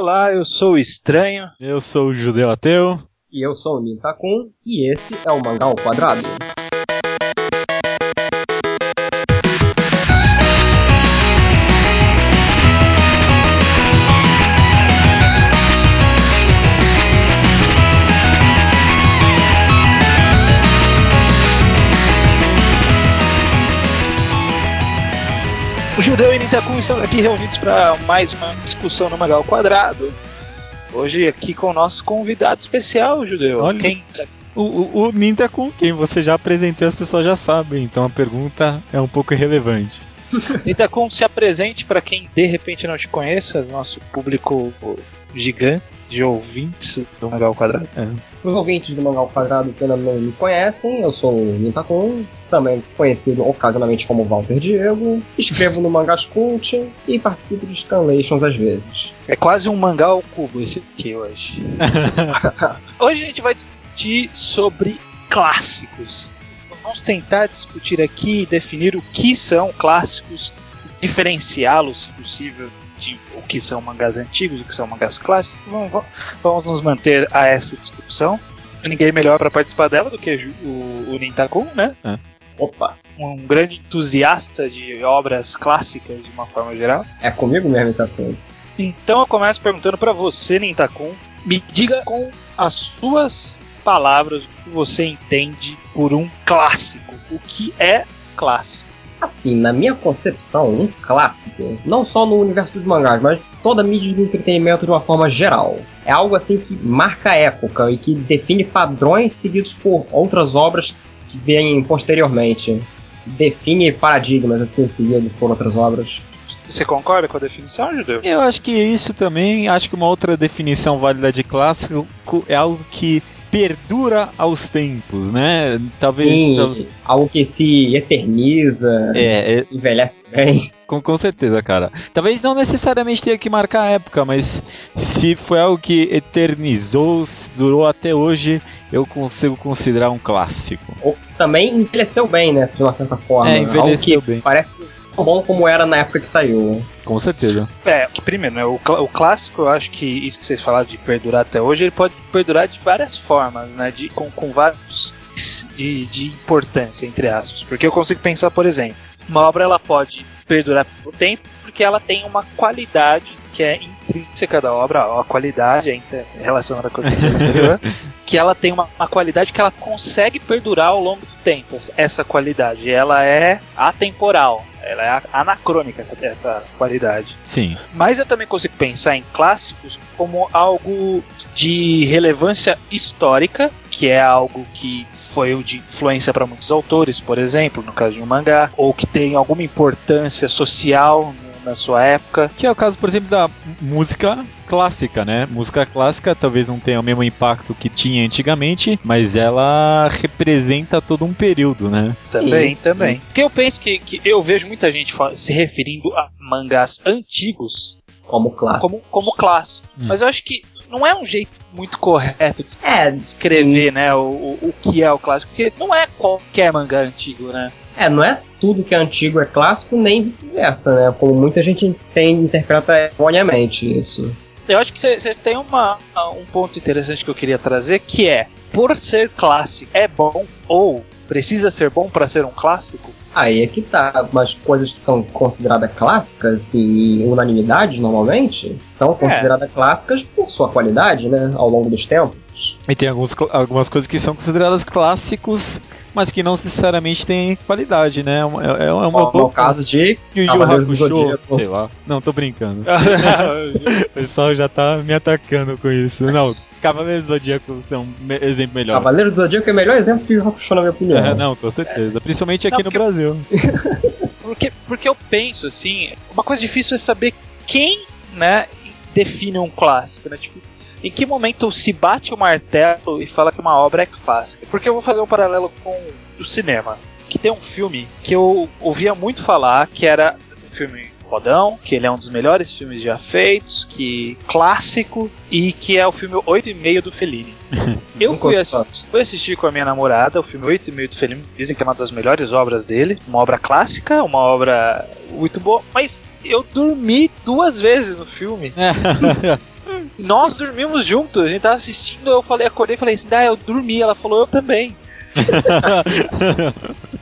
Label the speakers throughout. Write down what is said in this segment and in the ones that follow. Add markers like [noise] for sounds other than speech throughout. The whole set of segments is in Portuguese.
Speaker 1: Olá, eu sou o Estranho.
Speaker 2: Eu sou o Judeu Ateu.
Speaker 3: E eu sou o Nintakun, e esse é o Mangá ao Quadrado.
Speaker 1: E Nintakun estão aqui reunidos para mais uma discussão no Mangá ao Quadrado. Hoje aqui com o nosso convidado especial, Judeu.
Speaker 2: Olha.
Speaker 1: Quem?
Speaker 2: O, o, o Ninta com quem você já apresentou, as pessoas já sabem, então a pergunta é um pouco irrelevante. [laughs]
Speaker 1: Nintakun, se apresente para quem de repente não te conheça, nosso público gigante de ouvintes do Mangá ao Quadrado.
Speaker 3: Para os ouvintes do Mangá ao Quadrado que ainda não me conhecem, eu sou o Nintakun, também conhecido ocasionalmente como Walter Diego, escrevo no Mangás Cult e participo de scanlations às vezes.
Speaker 1: É quase um mangá ao cubo esse aqui hoje. [laughs] hoje a gente vai discutir sobre clássicos. Vamos tentar discutir aqui e definir o que são clássicos, diferenciá-los, se possível, de o que são mangás antigos e o que são mangás clássicos. Vamos, vamos- nos manter a essa discussão. Ninguém melhor para participar dela do que o, o Nintakun, né?
Speaker 3: Opa,
Speaker 1: Um grande entusiasta de obras clássicas de uma forma geral.
Speaker 3: é comigo mesmo esse assunto.
Speaker 1: Então eu começo perguntando pra você, Nintakun, me diga com as suas palavras o que você entende por um clássico. O que é clássico?
Speaker 3: Assim, na minha concepção, um clássico, não só no universo dos mangás, mas toda a mídia do entretenimento de uma forma geral. É algo assim que marca a época e que define padrões seguidos por outras obras que vêm posteriormente. Define paradigmas assim seguidos por outras obras.
Speaker 1: Você concorda com a definição, Judeu?
Speaker 2: Eu acho que isso também, acho que uma outra definição válida de clássico é algo que perdura aos tempos, né? Talvez.
Speaker 3: Sim,
Speaker 2: tal-
Speaker 3: algo que se eterniza,
Speaker 2: É, é,
Speaker 3: envelhece bem. [laughs]
Speaker 2: com, com certeza, cara. Talvez não necessariamente tenha que marcar a época, mas se foi algo que eternizou, durou até hoje, eu consigo considerar um clássico.
Speaker 3: Ou também envelheceu bem, né? De uma certa forma.
Speaker 2: É, envelheceu bem.
Speaker 3: Parece bom como era na época que saiu.
Speaker 2: Com certeza.
Speaker 1: É, que primeiro, né, o, clá- o clássico, eu acho que isso que vocês falaram de perdurar até hoje, ele pode perdurar de várias formas, né? De, com, com vários de, de importância, entre aspas. Porque eu consigo pensar, por exemplo, uma obra ela pode perdurar por tempo porque ela tem uma qualidade que é intrínseca da obra, a qualidade é relacionada com a coisa anterior, [laughs] que ela tem uma, uma qualidade que ela consegue perdurar ao longo do tempo, essa- essa qualidade. Ela é atemporal, ela é anacrônica, essa, essa qualidade.
Speaker 2: Sim.
Speaker 1: Mas eu também consigo pensar em clássicos como algo de relevância histórica, que é algo que foi de influência para muitos autores, por exemplo, no caso de um mangá, ou que tem alguma importância social na sua época.
Speaker 2: Que é o caso, por exemplo, da música clássica, né? Música clássica talvez não tenha o mesmo impacto que tinha antigamente, mas ela representa todo um período, né?
Speaker 1: Também,
Speaker 3: sim.
Speaker 1: também. Porque eu penso que, que eu vejo muita gente se referindo a mangás antigos
Speaker 3: Como clássico.
Speaker 1: como, como clássico.
Speaker 2: Hum.
Speaker 1: Mas eu acho que não é um jeito muito correto de
Speaker 3: É,
Speaker 1: escrever, né, o, o, o que é o clássico, porque não é qualquer mangá antigo, né?
Speaker 3: É, não é tudo que é antigo é clássico, nem vice-versa, né? Como muita gente tem, interpreta erroneamente isso.
Speaker 1: Eu acho que você tem uma, um ponto interessante que eu queria trazer, que é, por ser clássico, é bom ou precisa ser bom para ser um clássico?
Speaker 3: Aí é que tá, umas coisas que são consideradas clássicas e unanimidade normalmente são consideradas clássicas por sua qualidade, né? Ao longo dos tempos.
Speaker 2: E tem alguns, algumas coisas que são consideradas clássicos, mas que não necessariamente têm qualidade, né? É uma, é, é uma
Speaker 3: é
Speaker 2: boa
Speaker 3: o caso de
Speaker 2: Yu Yu Hakusho, sei lá. Não, tô brincando. [laughs] O pessoal já tá me atacando com isso. Não, Cavaleiros do Zodíaco são um me- exemplo melhor.
Speaker 3: Cavaleiro do Zodíaco é o melhor exemplo Yu Hakusho, na minha opinião.
Speaker 2: É, não, com certeza. Principalmente aqui
Speaker 1: Não,
Speaker 2: no
Speaker 1: porque-
Speaker 2: Brasil. [laughs]
Speaker 1: Porque, porque eu penso assim, uma coisa difícil é saber quem, né, define um clássico, né? Tipo, em que momento se bate o martelo e fala que uma obra é clássica? Porque eu vou fazer um paralelo com o cinema, que tem um filme que eu ouvia muito falar, que era um filme que ele é um dos melhores filmes já feitos, que clássico e que é o filme 8,5 do Fellini. [laughs] Eu fui assistir, fui assistir com a minha namorada o filme 8,5 do Fellini, dizem que é uma das melhores obras dele, uma obra clássica, uma obra muito boa, mas eu dormi duas vezes no filme. [laughs] Nós dormimos juntos, a gente tava assistindo, eu falei, acordei e falei assim, ah, eu dormi, ela falou, eu também. [laughs]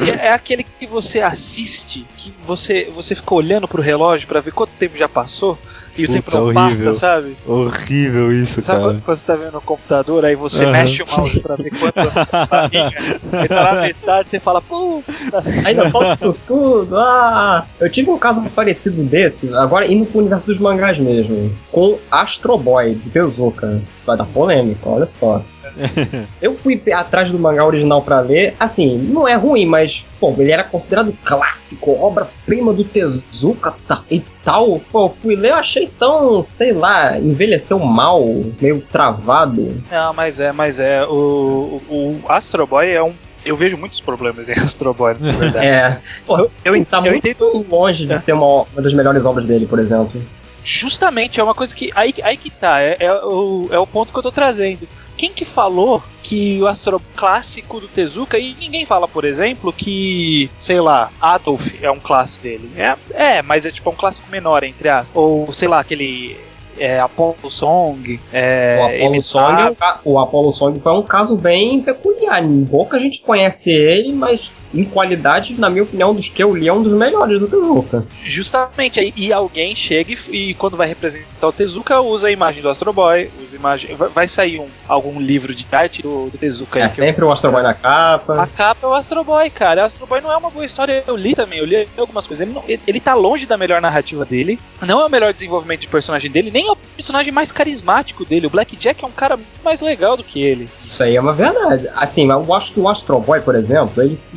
Speaker 1: é, é aquele que você assiste, que você, você fica olhando pro relógio para ver quanto tempo já passou e o tempo não horrível. passa, sabe?
Speaker 2: Horrível isso,
Speaker 1: sabe
Speaker 2: cara.
Speaker 1: Sabe quando você tá vendo no computador, aí você uhum, mexe o mouse sim. pra ver quanto ele tá na [laughs] metade, você fala, puta.
Speaker 3: Ainda falta isso tudo. Ah, eu tive um caso parecido desse, agora indo pro universo dos mangás mesmo, com Astro Boy, de Tezuka. Isso vai dar polêmica, olha só. [laughs] eu fui atrás do mangá original para ler. Assim, não é ruim, mas, pô, ele era considerado clássico, obra-prima do Tezuka tá, e tal. Pô, eu fui ler, eu achei tão, sei lá, envelheceu mal, meio travado.
Speaker 1: Não, mas é, mas é. O, o Astro Boy é um eu vejo muitos problemas [laughs] em Astro Boy, na verdade.
Speaker 3: É. Pô, eu, eu, tá eu muito entendo... longe de é. ser uma, uma das melhores obras dele, por exemplo.
Speaker 1: Justamente, é uma coisa que. Aí, aí que tá, é, é, o, é o ponto que eu tô trazendo. Quem que falou que o Astro clássico do Tezuka, e ninguém fala, por exemplo, que, sei lá, Adolf é um clássico dele. É, é mas é tipo um clássico menor, entre aspas. Ou, sei lá, aquele é, Apollo Song. É,
Speaker 3: o, Apollo Song é um, o Apollo Song foi um caso bem peculiar. Pouca gente conhece ele, mas em qualidade, na minha opinião, dos que eu li, é um dos melhores do Tezuka.
Speaker 1: Justamente, e alguém chega e, e, quando vai representar o Tezuka, usa a imagem do Astro Boy, usa imagem, vai, sair um, algum livro de arte do, do Tezuka.
Speaker 3: É sempre o Astro Boy na capa.
Speaker 1: A capa é o Astro Boy, cara. O Astro Boy não é uma boa história, eu li também, eu li algumas coisas. Ele, não, ele, ele tá longe da melhor narrativa dele, não é o melhor desenvolvimento de personagem dele, nem é o personagem mais carismático dele. O Black Jack é um cara mais legal do que ele.
Speaker 3: Isso aí é uma verdade. Assim, eu acho que o Astro Boy, por exemplo, ele se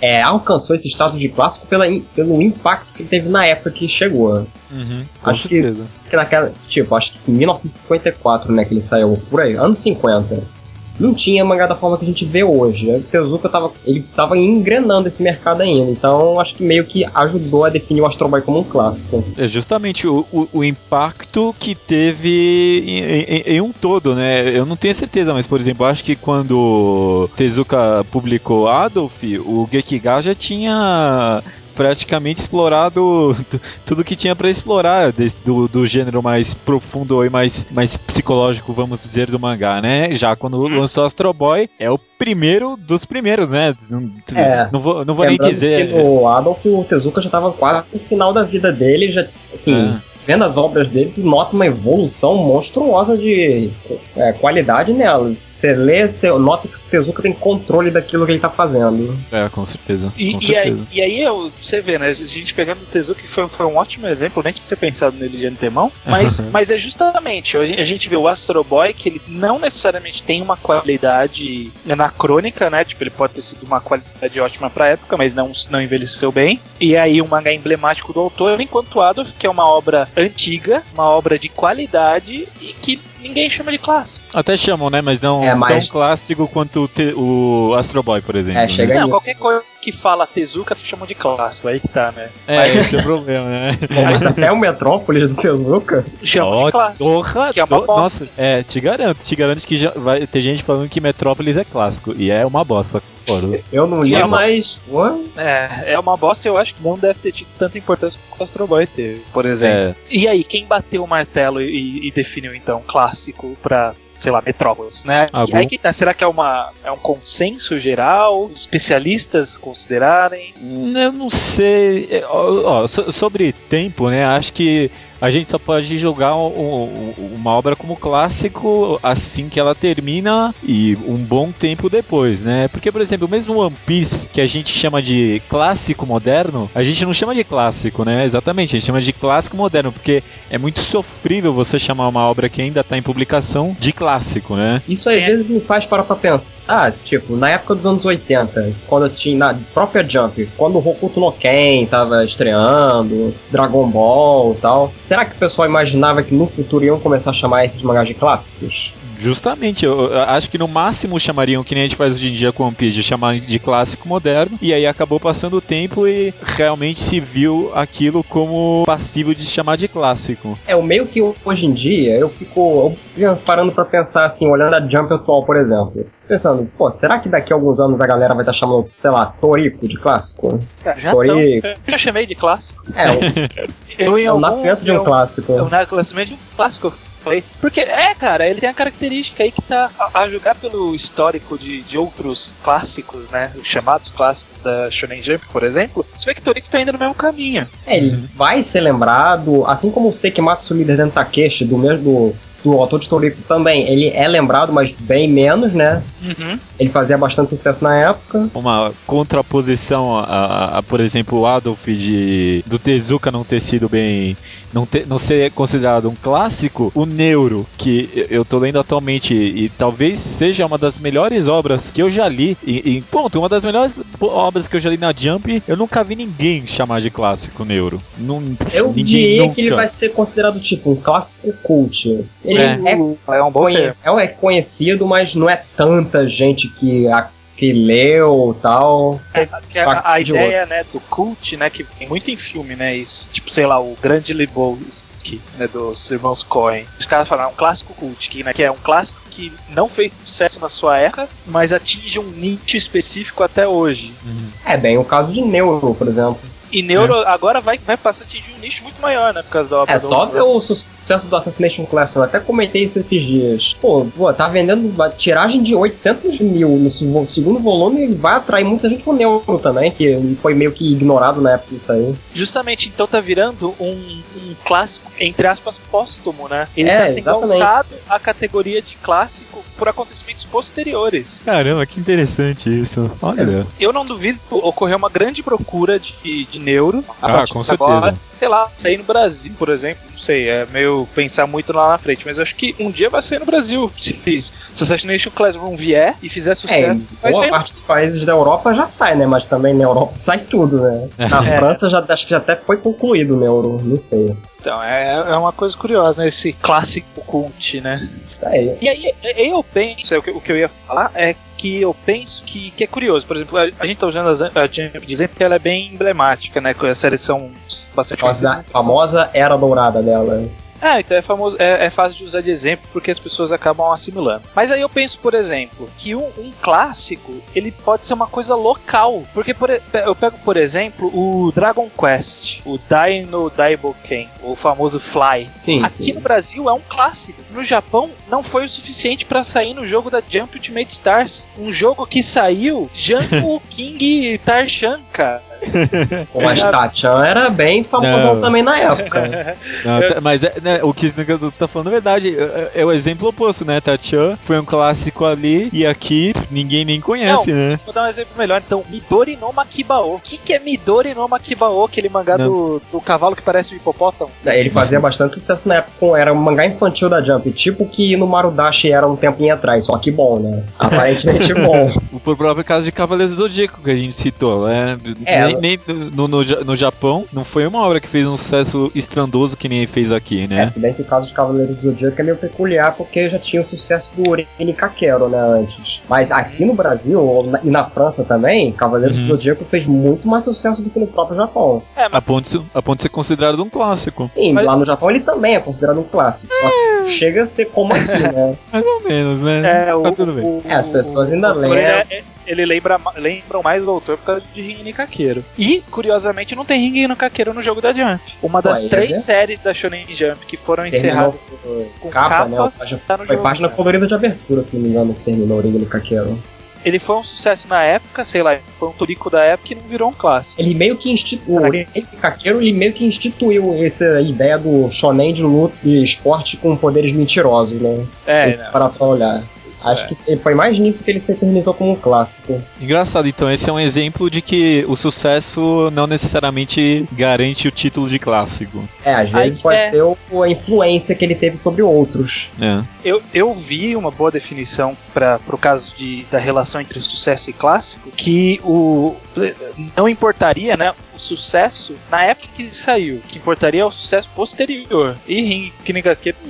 Speaker 3: é, alcançou esse status de clássico pela, pelo impacto que ele teve na época que chegou.
Speaker 2: Uhum,
Speaker 3: acho que, que, naquela. Tipo, acho que em 1954, né, que ele saiu por aí, anos 50 não tinha mangá da forma que a gente vê hoje. O Tezuka tava, ele tava engrenando esse mercado ainda, então acho que meio que ajudou a definir o Astro Boy como um clássico.
Speaker 2: É justamente o, o, o impacto que teve em, em, em, um todo, né? Eu não tenho certeza, mas por exemplo, acho que quando Tezuka publicou Adolf, o Gekiga já tinha praticamente explorado [laughs] tudo que tinha para explorar desse, do, do gênero mais profundo e mais, mais psicológico, vamos dizer, do mangá, né? Já quando lançou Astro Boy, é o primeiro dos primeiros, né? Não, é, não vou, não vou nem dizer.
Speaker 3: Que no Adolf, o Tezuka já tava quase no final da vida dele, já, assim. É vendo as obras dele, tu nota uma evolução monstruosa de é, qualidade nelas. Você lê, você nota que o Tezuka tem controle daquilo que ele tá fazendo.
Speaker 2: É, com certeza.
Speaker 1: E,
Speaker 2: com
Speaker 1: e certeza. Aí, e aí você vê, né? A gente pegando o Tezuka, que foi, foi um ótimo exemplo, nem tinha pensado nele de antemão, mas, mas é justamente, a gente vê o Astro Boy, que ele não necessariamente tem uma qualidade anacrônica, né? Tipo, ele pode ter sido uma qualidade ótima pra época, mas não, não envelheceu bem. E aí um mangá emblemático do autor, enquanto Adolf, que é uma obra antiga, uma obra de qualidade e que ninguém chama de clássico.
Speaker 2: Até chamam, né? Mas não é, mas... tão clássico quanto o, o Astro Boy, por exemplo.
Speaker 3: É, chega
Speaker 2: né?
Speaker 1: Não, qualquer coisa que fala Tezuka chamam de clássico, aí que tá, né?
Speaker 2: É, mas... esse é o problema, né?
Speaker 3: Bom, mas até o Metrópolis do Tezuka
Speaker 1: chamam oh, de clássico.
Speaker 2: Porra, que é uma bosta. Nossa, é, te garanto, te garanto que já vai ter gente falando que Metrópolis é clássico, e é uma bosta.
Speaker 3: Eu não li, é mas.
Speaker 1: É, é uma bosta eu acho que não deve ter tido tanta importância como o Astro Boy teve, por exemplo. É. E aí, quem bateu o martelo e, e, definiu então clássico pra, sei lá, Metrópolis, né? E aí, tá, será que é, uma, é um consenso geral? Especialistas considerarem?
Speaker 2: Eu não sei. É, ó, ó, sobre tempo, né? Acho que a gente só pode julgar um, uma obra como clássico assim que ela termina e um bom tempo depois, né? Porque, por exemplo, mesmo One Piece, que a gente chama de clássico moderno, a gente não chama de clássico, né? Exatamente, a gente chama de clássico moderno, porque é muito sofrível você chamar uma obra que ainda está em publicação de clássico, né?
Speaker 3: Isso às vezes me faz parar pra pensar. Ah, tipo, na época dos anos 80, quando eu tinha na própria Jump, quando o Hokuto no Ken tava estreando, Dragon Ball e tal, será que o pessoal imaginava que no futuro iam começar a chamar esses mangás de clássicos?
Speaker 2: Justamente, eu, eu acho que no máximo chamariam, que nem a gente faz hoje em dia com One Piece, de chamar de clássico moderno, e aí acabou passando o tempo e realmente se viu aquilo como passível de chamar de clássico.
Speaker 3: É, o meio que hoje em dia, eu fico parando para pensar assim, olhando a Jump atual, por exemplo. Pensando, pô, será que daqui a alguns anos a galera vai estar tá chamando, sei lá, Torico de clássico?
Speaker 1: É, já, Torico. eu já chamei de clássico.
Speaker 3: É, o, [laughs] eu, é o nascimento de um eu, clássico.
Speaker 1: É o nascimento de um clássico. Porque, é, cara, ele tem a característica aí que tá a, a jogar pelo histórico de, de outros clássicos, né? Os chamados clássicos da Shonen Jump, por exemplo. Você vê que Toriko tá indo no mesmo caminho.
Speaker 3: É, ele uhum. vai ser lembrado, assim como o Sekimatsu Líder Dentro Takeshi, do mesmo do autor de Toriko também, ele é lembrado, mas bem menos, né? Uhum. Ele fazia bastante sucesso na época.
Speaker 2: Uma contraposição a, a, a por exemplo, o Adolf de, do Tezuka não ter sido bem não, ter, não ser considerado um clássico, o Neuro, que eu tô lendo atualmente e talvez seja uma das melhores obras que eu já li, e, e ponto, uma das melhores obras que eu já li na Jump, eu nunca vi ninguém chamar de clássico Neuro. Não,
Speaker 3: eu diria que ele vai ser considerado tipo um clássico cult. Ele é, é, é um bom é, é conhecido, mas não é tanta gente que a que leu tal.
Speaker 1: É, que a, a ideia, né, do cult, né, que tem muito em filme, né, isso. Tipo, sei lá, o Grande Lebowski, né, dos irmãos Coen. Os caras falaram, é um clássico cult, que, né, que é um clássico que não fez sucesso na sua época, mas atinge um nicho específico até hoje.
Speaker 3: Uhum. É bem o caso de Neuro, por exemplo.
Speaker 1: E Neuro é. agora vai, vai passar a atingir um nicho muito maior, né? Por causa da obra
Speaker 3: É, só ver o sucesso do Assassination Classroom. Eu até comentei isso esses dias. Pô, pô, tá vendendo uma tiragem de 800 mil no segundo volume e vai atrair muita gente pro Neuro também, que foi meio que ignorado na época disso aí.
Speaker 1: Justamente, então tá virando um, um clássico, entre aspas, póstumo, né? Ele é, tá sendo alçado à categoria de clássico por acontecimentos posteriores.
Speaker 2: Caramba, que interessante isso. Olha.
Speaker 1: Eu não duvido ocorrer uma grande procura de, de neuro.
Speaker 2: Ah, com certeza. Agora,
Speaker 1: sei lá, sair no Brasil, por exemplo. Não sei, é meio pensar muito lá na frente, mas acho que um dia vai sair no Brasil. [laughs] Se, se Assassination Classroom vier e fizer sucesso,
Speaker 3: é, boa parte dos países da Europa já sai, né? Mas também na Europa sai tudo, né? Na é. França já acho que já até foi concluído o Neuro, não sei.
Speaker 1: Então, é, é uma coisa curiosa, né? Esse clássico cult, né? É. E aí, eu penso, é o que, o que eu ia falar é que eu penso que, que é curioso. Por exemplo, a, a gente tá usando a, a dizendo que ela é bem emblemática, né? Com a seleção bastante.
Speaker 3: A famosa era dourada dela.
Speaker 1: Ah, então é, famoso, é, é, fácil de usar de exemplo porque as pessoas acabam assimilando. Mas aí eu penso, por exemplo, que um, um clássico ele pode ser uma coisa local. Porque por, eu pego, por exemplo, o Dragon Quest, o Dino Daiboken, o famoso Fly.
Speaker 3: Sim,
Speaker 1: Aqui
Speaker 3: sim.
Speaker 1: no Brasil é um clássico. No Japão não foi o suficiente para sair no jogo da Jump Ultimate Stars. Um jogo que saiu Jungle [laughs] King Tarshan, cara.
Speaker 3: O Tachan era bem famosão também na época.
Speaker 2: Não, mas é, né, o que você tá falando é verdade. É, é, o exemplo oposto, né? Tachan foi um clássico ali e aqui ninguém nem conhece,
Speaker 1: Não,
Speaker 2: né?
Speaker 1: Vou dar um exemplo melhor. Então, Midori no Makibao. O que, que é Midori no Makibao? Aquele mangá do, do cavalo que parece um hipopótamo?
Speaker 3: É, ele fazia bastante sucesso na época. Era um mangá infantil da Jump. Tipo que no Marudashi era um tempinho atrás. Só que bom, né? Aparentemente [laughs] bom.
Speaker 2: O próprio caso de Cavaleiros do Zodíaco que a gente citou, né?
Speaker 3: É,
Speaker 2: nem, nem no, no, no, Japão, não foi uma obra que fez um sucesso estrondoso que nem fez aqui, né?
Speaker 3: É, se bem que o caso de Cavaleiros do Zodíaco é meio peculiar, porque já tinha o sucesso do Urene Kakero, né, antes. Mas aqui no Brasil, e na França também, Cavaleiros uhum. do Zodíaco fez muito mais sucesso do que no próprio Japão.
Speaker 2: É, mas... a, ponto, a ponto de ser considerado um clássico.
Speaker 3: Sim, mas... lá no Japão ele também é considerado um clássico, só que chega a ser como aqui, né? [laughs]
Speaker 2: mais ou menos, né?
Speaker 1: É, o, tá tudo bem. O,
Speaker 3: é, as pessoas ainda lembram.
Speaker 1: Ele lembra, lembram mais do autor por causa de Ringen Kakeiro. E, curiosamente, não tem Ringen Kakeiro no jogo da Jump. Uma das três é? séries da Shonen Jump que foram terminou encerradas
Speaker 3: com capa, capa né? Página, tá no foi jogo, página colorida de abertura, se não me engano, que terminou o Ringen Kakeiro
Speaker 1: ele foi um sucesso na época, sei lá, foi um turico da época e não virou um clássico.
Speaker 3: Ele meio que instituiu, o Kakeiro, ele meio que instituiu essa ideia do shonen de luta e esporte com poderes mentirosos, né?
Speaker 1: É,
Speaker 3: para pra olhar. Acho é. que foi mais nisso que ele se eternizou como um clássico.
Speaker 2: Engraçado, então esse é um exemplo de que o sucesso não necessariamente garante o título de clássico.
Speaker 3: É, às vezes Aí, pode é... ser a influência que ele teve sobre outros.
Speaker 2: É.
Speaker 1: Eu, eu vi uma boa definição para o caso de, da relação entre sucesso e clássico, que o não importaria, né, o sucesso na época que saiu, que importaria o sucesso posterior. E King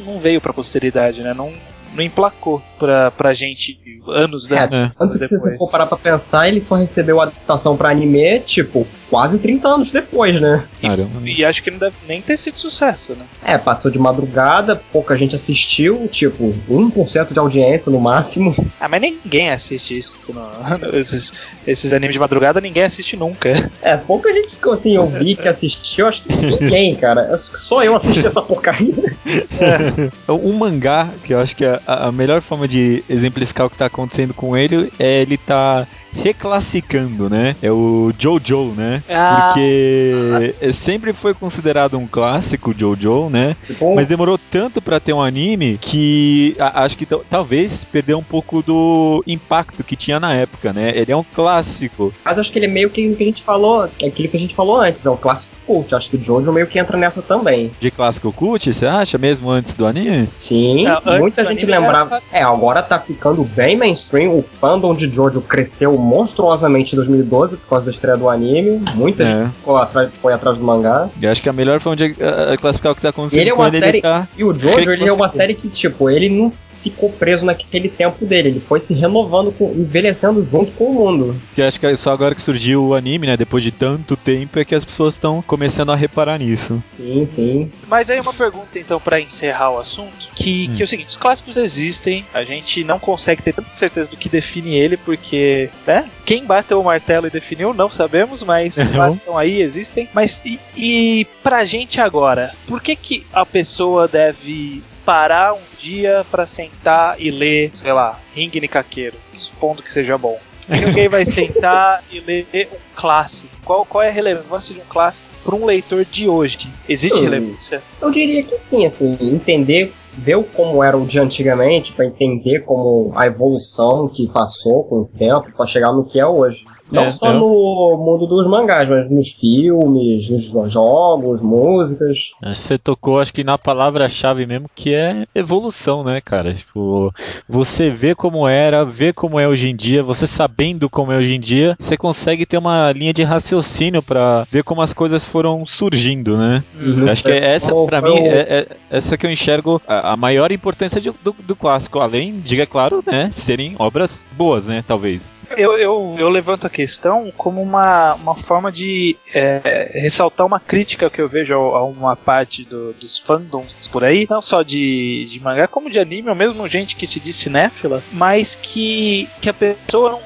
Speaker 1: não veio para posteridade, né? Não não emplacou pra, pra gente anos,
Speaker 3: É,
Speaker 1: anos
Speaker 3: Tanto que se você
Speaker 1: depois.
Speaker 3: for parar pra pensar, ele só recebeu a adaptação pra anime, tipo, quase 30 anos depois, né?
Speaker 1: E, e acho que não deve nem ter sido sucesso, né?
Speaker 3: É, passou de madrugada, pouca gente assistiu, tipo, 1% de audiência no máximo. [laughs]
Speaker 1: Ah, mas ninguém assiste isso. não. [laughs] esses, esses animes de madrugada ninguém assiste nunca.
Speaker 3: É, pouca gente que assim, eu vi que assistiu, acho que ninguém, cara. Que Só eu assisti essa porcaria. [laughs]
Speaker 2: Um mangá, que eu acho que a, a melhor forma de exemplificar o que tá acontecendo com ele é ele tá reclassicando, né? É o Jojo, né?
Speaker 1: Ah,
Speaker 2: Porque
Speaker 3: nossa.
Speaker 2: é- sempre foi considerado um clássico Jojo, né? Mas demorou tanto pra ter um anime que a- acho que tal- talvez perdeu um pouco do impacto que tinha na época, né? Ele é um clássico.
Speaker 3: Mas acho que ele é meio que o que a gente falou, que é aquilo que a gente falou antes, é o clássico cult. Acho que o Jojo meio que entra nessa também.
Speaker 2: De clássico cult, você acha mesmo antes do anime?
Speaker 3: Sim,
Speaker 1: Não,
Speaker 3: muita gente lembrava.
Speaker 1: era
Speaker 3: É, agora tá ficando bem mainstream. O fandom de Jojo cresceu monstruosamente em 2012 por causa da estreia do anime. Muita
Speaker 2: É.
Speaker 3: gente ficou atrás, foi atrás do mangá.
Speaker 2: Eu acho que a melhor forma de eh, classificar o que tá acontecendo
Speaker 3: Ele é uma
Speaker 2: ele,
Speaker 3: série-
Speaker 2: ele tá
Speaker 3: E o Jojo, ele é uma série que, tipo, ele não ficou preso naquele tempo dele. Ele foi se renovando, com, envelhecendo junto com o mundo.
Speaker 2: Que acho que é só agora que surgiu o anime, né? Depois de tanto tempo, é que as pessoas estão começando a reparar nisso.
Speaker 3: Sim, sim.
Speaker 1: Mas aí uma pergunta então pra encerrar o assunto, que,
Speaker 2: Hum.
Speaker 1: que é o seguinte, os clássicos existem, a gente não consegue ter tanta certeza do que define ele, porque, né? Quem bateu o martelo e definiu, não sabemos, mas [laughs] os
Speaker 2: Uhum.
Speaker 1: clássicos estão aí, existem. Mas e, e pra gente agora, por que que a pessoa deve parar um dia pra sentar e ler, sei lá, Ring Nikakeiro, supondo que seja bom? Que alguém vai sentar [laughs] e ler um clássico? Qual, qual é a relevância de um clássico para um leitor de hoje? Existe
Speaker 3: Hum.
Speaker 1: relevância?
Speaker 3: Eu diria que sim, assim, entender, ver como era o de antigamente, pra entender como a evolução que passou com o tempo, pra chegar no que é hoje. Não
Speaker 2: É,
Speaker 3: só
Speaker 2: é.
Speaker 3: no mundo dos mangás, mas nos filmes, nos jogos, músicas.
Speaker 2: Que Você tocou, acho que na palavra-chave mesmo, que é evolução, né, cara? Tipo, você vê como era, vê como é hoje em dia, você sabendo como é hoje em dia, você consegue ter uma linha de raciocínio pra ver como as coisas foram surgindo, né?
Speaker 3: Uhum.
Speaker 2: Acho que é essa,
Speaker 3: foi
Speaker 2: mim, é, é essa que eu enxergo a, a maior importância de- do, do clássico. Além, diga claro, né, serem obras boas, né, talvez.
Speaker 1: Eu, eu, eu levanto a questão como uma, uma forma de é, ressaltar uma crítica que eu vejo a, uma parte do- dos fandoms por aí, não só de, de mangá, como de anime, ou mesmo gente que se diz cinéfila, mas que, que a pessoa não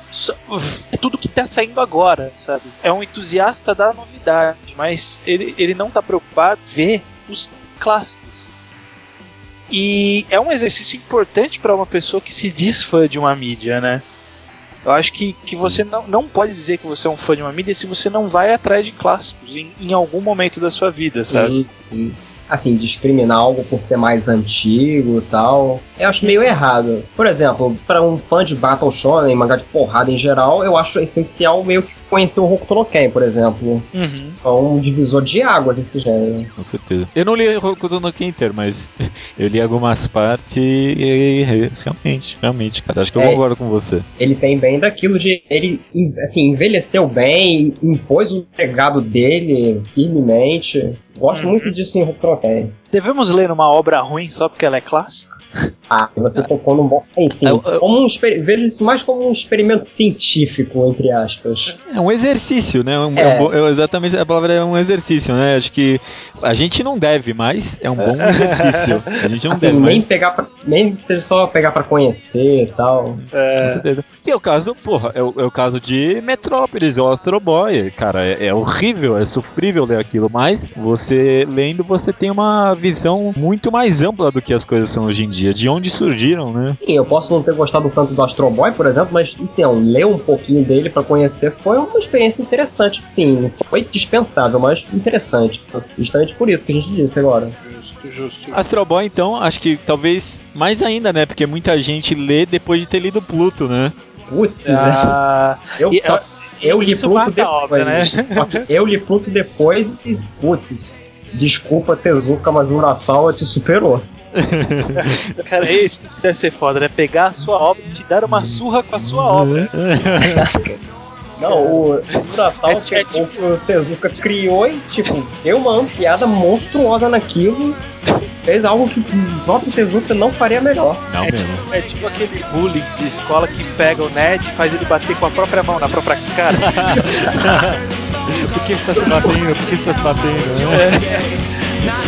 Speaker 1: tudo que tá saindo agora, sabe? É um entusiasta da novidade, mas ele, ele não tá preocupado em ver os clássicos. E é um exercício importante para uma pessoa que se diz fã de uma mídia, né? Eu acho que, que você não, não pode dizer que você é um fã de uma mídia se você não vai atrás de clássicos em, em algum momento da sua vida, sabe?
Speaker 3: Sim, sim. Assim, discriminar algo por ser mais antigo e tal. Eu acho meio errado. Por exemplo, pra um fã de Battle Shonen, mangá de porrada em geral, eu acho essencial meio que conhecer o Hokuto no Ken, por exemplo.
Speaker 1: Uhum.
Speaker 3: É um divisor de água desse gênero.
Speaker 2: Com certeza. Eu não li Hokuto no Ken inteiro, mas [laughs] eu li algumas partes e, e- e- realmente, realmente, cara, acho que eu
Speaker 3: É.
Speaker 2: concordo com você.
Speaker 3: Ele tem bem daquilo de. Ele, assim, envelheceu bem, impôs o legado dele firmemente. Gosto
Speaker 1: Uhum.
Speaker 3: muito disso em Hokuto no Ken.
Speaker 1: Devemos ler uma obra ruim só porque ela é clássica?
Speaker 3: Ah, você tocou num bom. Sim.
Speaker 2: Eu- eu-
Speaker 3: Como um exper- Vejo isso mais como um experimento científico, entre aspas.
Speaker 2: É um exercício, né? Um-
Speaker 3: É.
Speaker 2: é um é exatamente a palavra é um exercício, né? Acho que a gente não deve, mas é um bom exercício. A gente não [laughs]
Speaker 3: assim,
Speaker 2: deve,
Speaker 3: nem
Speaker 2: mas
Speaker 3: pegar pra, nem seja só pegar pra conhecer e tal.
Speaker 2: com
Speaker 1: É,
Speaker 2: certeza. E é o caso, porra, é o, é o caso de Metrópolis, o Astro Boy. Cara, é, é horrível, é sofrível ler aquilo, mas você lendo, você tem uma visão muito mais ampla do que as coisas são hoje em dia, de onde surgiram, né?
Speaker 3: Sim, eu posso não ter gostado tanto do Astro Boy, por exemplo, mas assim, ler um pouquinho dele pra conhecer foi uma experiência interessante. Sim, foi dispensável, mas interessante. Justamente por isso que a gente disse agora.
Speaker 1: justo, justo.
Speaker 2: Astro Boy, então, acho que talvez mais ainda, né? Porque muita gente lê depois de ter lido Pluto, né?
Speaker 3: Putz,
Speaker 1: Ah,
Speaker 3: eu,
Speaker 1: e-
Speaker 3: só- eu li Pluto depois.
Speaker 1: obra, né?
Speaker 3: Só que eu li Pluto depois e, putz, desculpa Tezuka, mas o Urasawa te superou.
Speaker 1: Cara, [laughs] é isso isso que deve ser foda, né? Pegar a sua obra e te dar uma surra com a sua obra. [laughs]
Speaker 3: Não, o Urasawa
Speaker 1: É, é
Speaker 3: pegou o que o Tezuka criou e, tipo, deu uma ampliada monstruosa naquilo. fez algo que o próprio Tezuka não faria melhor.
Speaker 2: Não
Speaker 1: É
Speaker 2: mesmo.
Speaker 1: tipo, é tipo aquele bullying de escola que pega o Ned e faz ele bater com a própria mão na própria cara. [laughs]
Speaker 2: Por que você tá se batendo? Por que você tá se batendo? né?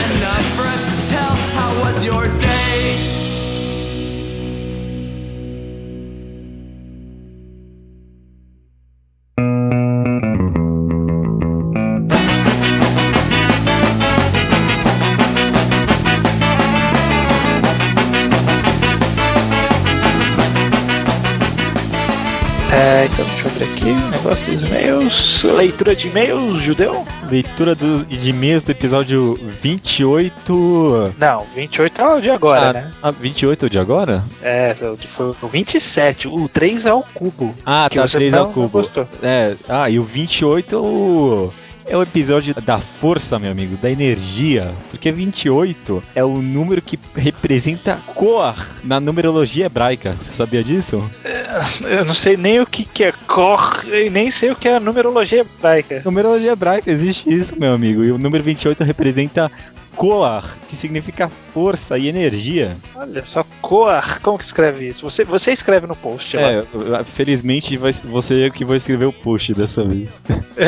Speaker 1: Negócio dos e-mails. Leitura de e-mails, judeu?
Speaker 2: Leitura do, de e-mails do episódio 28.
Speaker 1: Não, 28 é o de agora,
Speaker 2: ah,
Speaker 1: né?
Speaker 2: ah, 28 é o de agora?
Speaker 1: É, foi o 27, o 3 é o cubo.
Speaker 2: Ah, tá,
Speaker 1: você
Speaker 2: 3
Speaker 1: não,
Speaker 2: ao
Speaker 1: não
Speaker 2: cubo.
Speaker 1: gostou.
Speaker 2: É, ah, e o 28 é o. É o episódio da força, meu amigo, da energia. Porque 28 é o número que representa cor na numerologia hebraica. Você sabia disso?
Speaker 1: Eu não sei nem o que, que é cor e nem sei o que é a numerologia hebraica.
Speaker 2: Numerologia hebraica, existe isso, meu amigo. E o número 28 representa cor, que significa força e energia.
Speaker 1: Olha só, cor, como que escreve isso? Você, você escreve no post lá.
Speaker 2: É, felizmente vai, você é que vai escrever o post dessa vez. [laughs]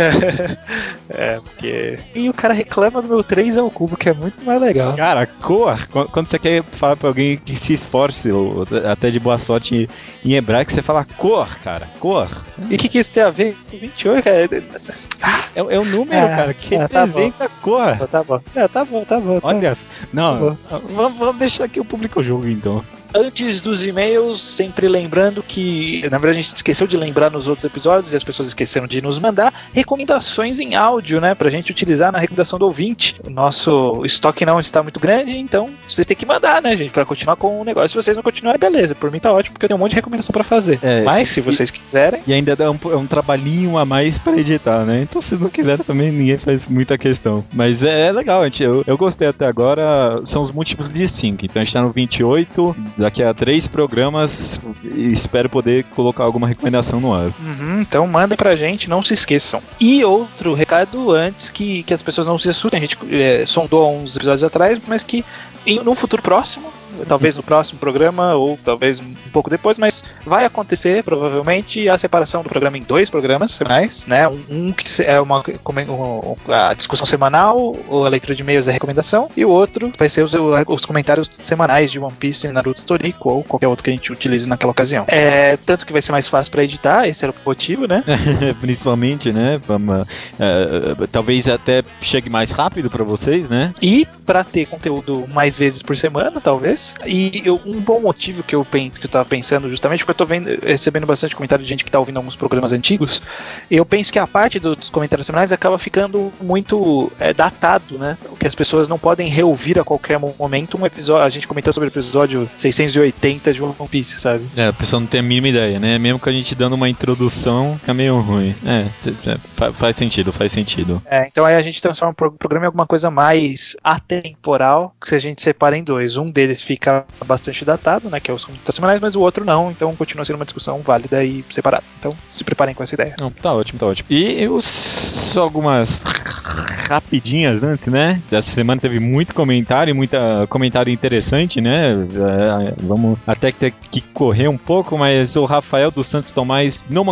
Speaker 1: É, porque. E o cara reclama do meu 3 ao cubo, que é muito mais legal.
Speaker 2: Cara, cor, qu- quando você quer falar pra alguém que se esforce, ou até de boa sorte em, hebraico, você fala cor, cara, cor.
Speaker 1: E o que, que isso tem a ver com 28, cara?
Speaker 2: É, é o número,
Speaker 1: Ah,
Speaker 2: cara, que
Speaker 1: ah, tá
Speaker 2: representa a cor.
Speaker 1: Tá bom, é, tá bom, tá bom. tá
Speaker 2: Olha, não,
Speaker 1: Tá
Speaker 2: vamos, vamos deixar aqui o público jogo então.
Speaker 1: Antes dos e-mails, sempre lembrando que, na verdade, a gente esqueceu de lembrar nos outros episódios e as pessoas esqueceram de nos mandar recomendações em áudio, né, pra gente utilizar na recomendação do ouvinte. O nosso estoque não está muito grande, então vocês têm que mandar, né, gente, pra continuar com o negócio. Se vocês não continuarem, beleza, por mim tá ótimo, porque eu tenho um monte de recomendação pra fazer.
Speaker 2: É,
Speaker 1: Mas, se vocês quiserem,
Speaker 2: E ainda dá um, é um trabalhinho a mais pra editar, né? Então, se vocês não quiserem também, ninguém faz muita questão. Mas é, é legal, gente. Eu, eu gostei até agora. São os múltiplos de 5. Então, a gente tá no 28. Daqui a três programas, espero poder colocar alguma recomendação no ar.
Speaker 1: Uhum, então mandem pra gente, não se esqueçam. E outro recado antes que, que as pessoas não se assustem, a gente é, sondou uns episódios atrás, mas que em num futuro próximo, talvez no próximo programa ou talvez um pouco depois, mas vai acontecer provavelmente a separação do programa em dois programas semanais, né? Um, que é uma um- a discussão semanal, ou a leitura de e-mails e a recomendação, e o outro vai ser os, os comentários semanais de One Piece, Naruto, Toriko ou qualquer outro que a gente utilize naquela ocasião. É, tanto que vai ser mais fácil pra editar, esse era o motivo, né? [laughs]
Speaker 2: Principalmente, né? Vamos, é, talvez até chegue mais rápido pra vocês, né?
Speaker 1: E para ter conteúdo mais vezes por semana, talvez. E eu- um bom motivo que eu penso, que eu tava pensando justamente, porque eu tô vendo, recebendo bastante comentário de gente que tá ouvindo alguns programas antigos, eu penso que a parte do- dos comentários semanais acaba ficando muito é, datado, né? Que as pessoas não podem reouvir a qualquer momento um episódio. A gente comentou sobre o episódio 680 de One Piece, sabe?
Speaker 2: É, a pessoa não tem a mínima ideia, né? Mesmo que a gente dando uma introdução, fica meio ruim. É, é, fa- faz sentido, faz sentido.
Speaker 1: É, então aí a gente transforma o pro- programa em alguma coisa mais atemporal, que se a gente separa em dois. Um deles fica bastante datado, né, que é os comentários semanais, mas o outro não, então continua sendo uma discussão válida e separada. Então se preparem com essa ideia.
Speaker 2: Não, tá ótimo, tá ótimo. E eu, só algumas rapidinhas antes, né? Essa semana teve muito comentário, muita comentário interessante, né? É, vamos até ter que correr um pouco, mas o Rafael dos Santos Tomás no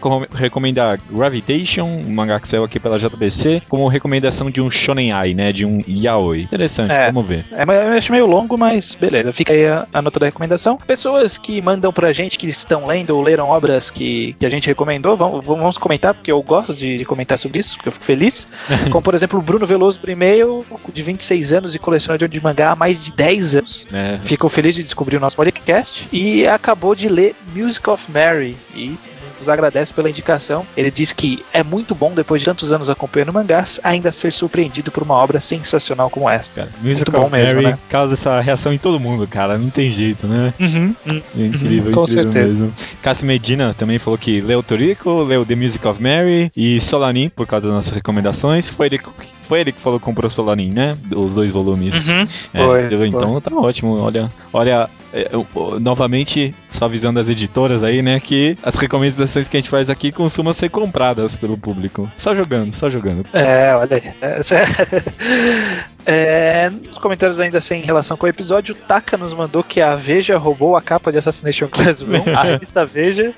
Speaker 2: co- recomenda Gravitation, um mangá que saiu aqui pela JBC, como recomendação de um Shonen Ai, né? De um Yaoi. Interessante,
Speaker 1: É.
Speaker 2: vamos ver.
Speaker 1: É, eu acho meio longo, mas beleza, fica aí a, a nota da recomendação. Pessoas que mandam pra gente que estão lendo ou leram obras que, que a gente recomendou, vamos, vamos comentar, porque eu gosto de, de comentar sobre isso, porque eu fico feliz. [laughs] Como por exemplo o Bruno Veloso por e-mail, de 26 anos e colecionador de mangá há mais de 10 anos.
Speaker 2: né?
Speaker 1: Ficou feliz de descobrir o nosso podcast e acabou de ler Music of Mary e nos agradece pela indicação. Ele diz que é muito bom, depois de tantos anos acompanhando mangás, ainda ser surpreendido por uma obra sensacional como esta.
Speaker 2: Cara, Music
Speaker 1: bom
Speaker 2: of
Speaker 1: mesmo,
Speaker 2: Mary
Speaker 1: né?
Speaker 2: causa essa reação em todo mundo, cara. Não tem jeito, né?
Speaker 1: Uhum, uhum.
Speaker 2: É incrível,
Speaker 1: com
Speaker 2: incrível
Speaker 1: certeza.
Speaker 2: mesmo. Cássio Medina também falou que leu Toriko, leu The Music of Mary e Solanin, por causa das nossas recomendações. Foi ele, foi ele que falou que comprou Solanin, né? Os dois volumes.
Speaker 1: Uhum.
Speaker 2: É,
Speaker 1: Foi,
Speaker 2: eu- então tá ótimo. Olha, olha, é, eu- eu- novamente, só avisando as editoras aí, né, que as recomendações que a gente faz aqui costumam ser compradas pelo público. Só jogando, só jogando.
Speaker 1: É, olha aí. Essa [laughs] É, nos comentários ainda sem relação com o episódio, o Taka nos mandou que a Veja roubou a capa de Assassination Classroom, a [laughs] revista Veja.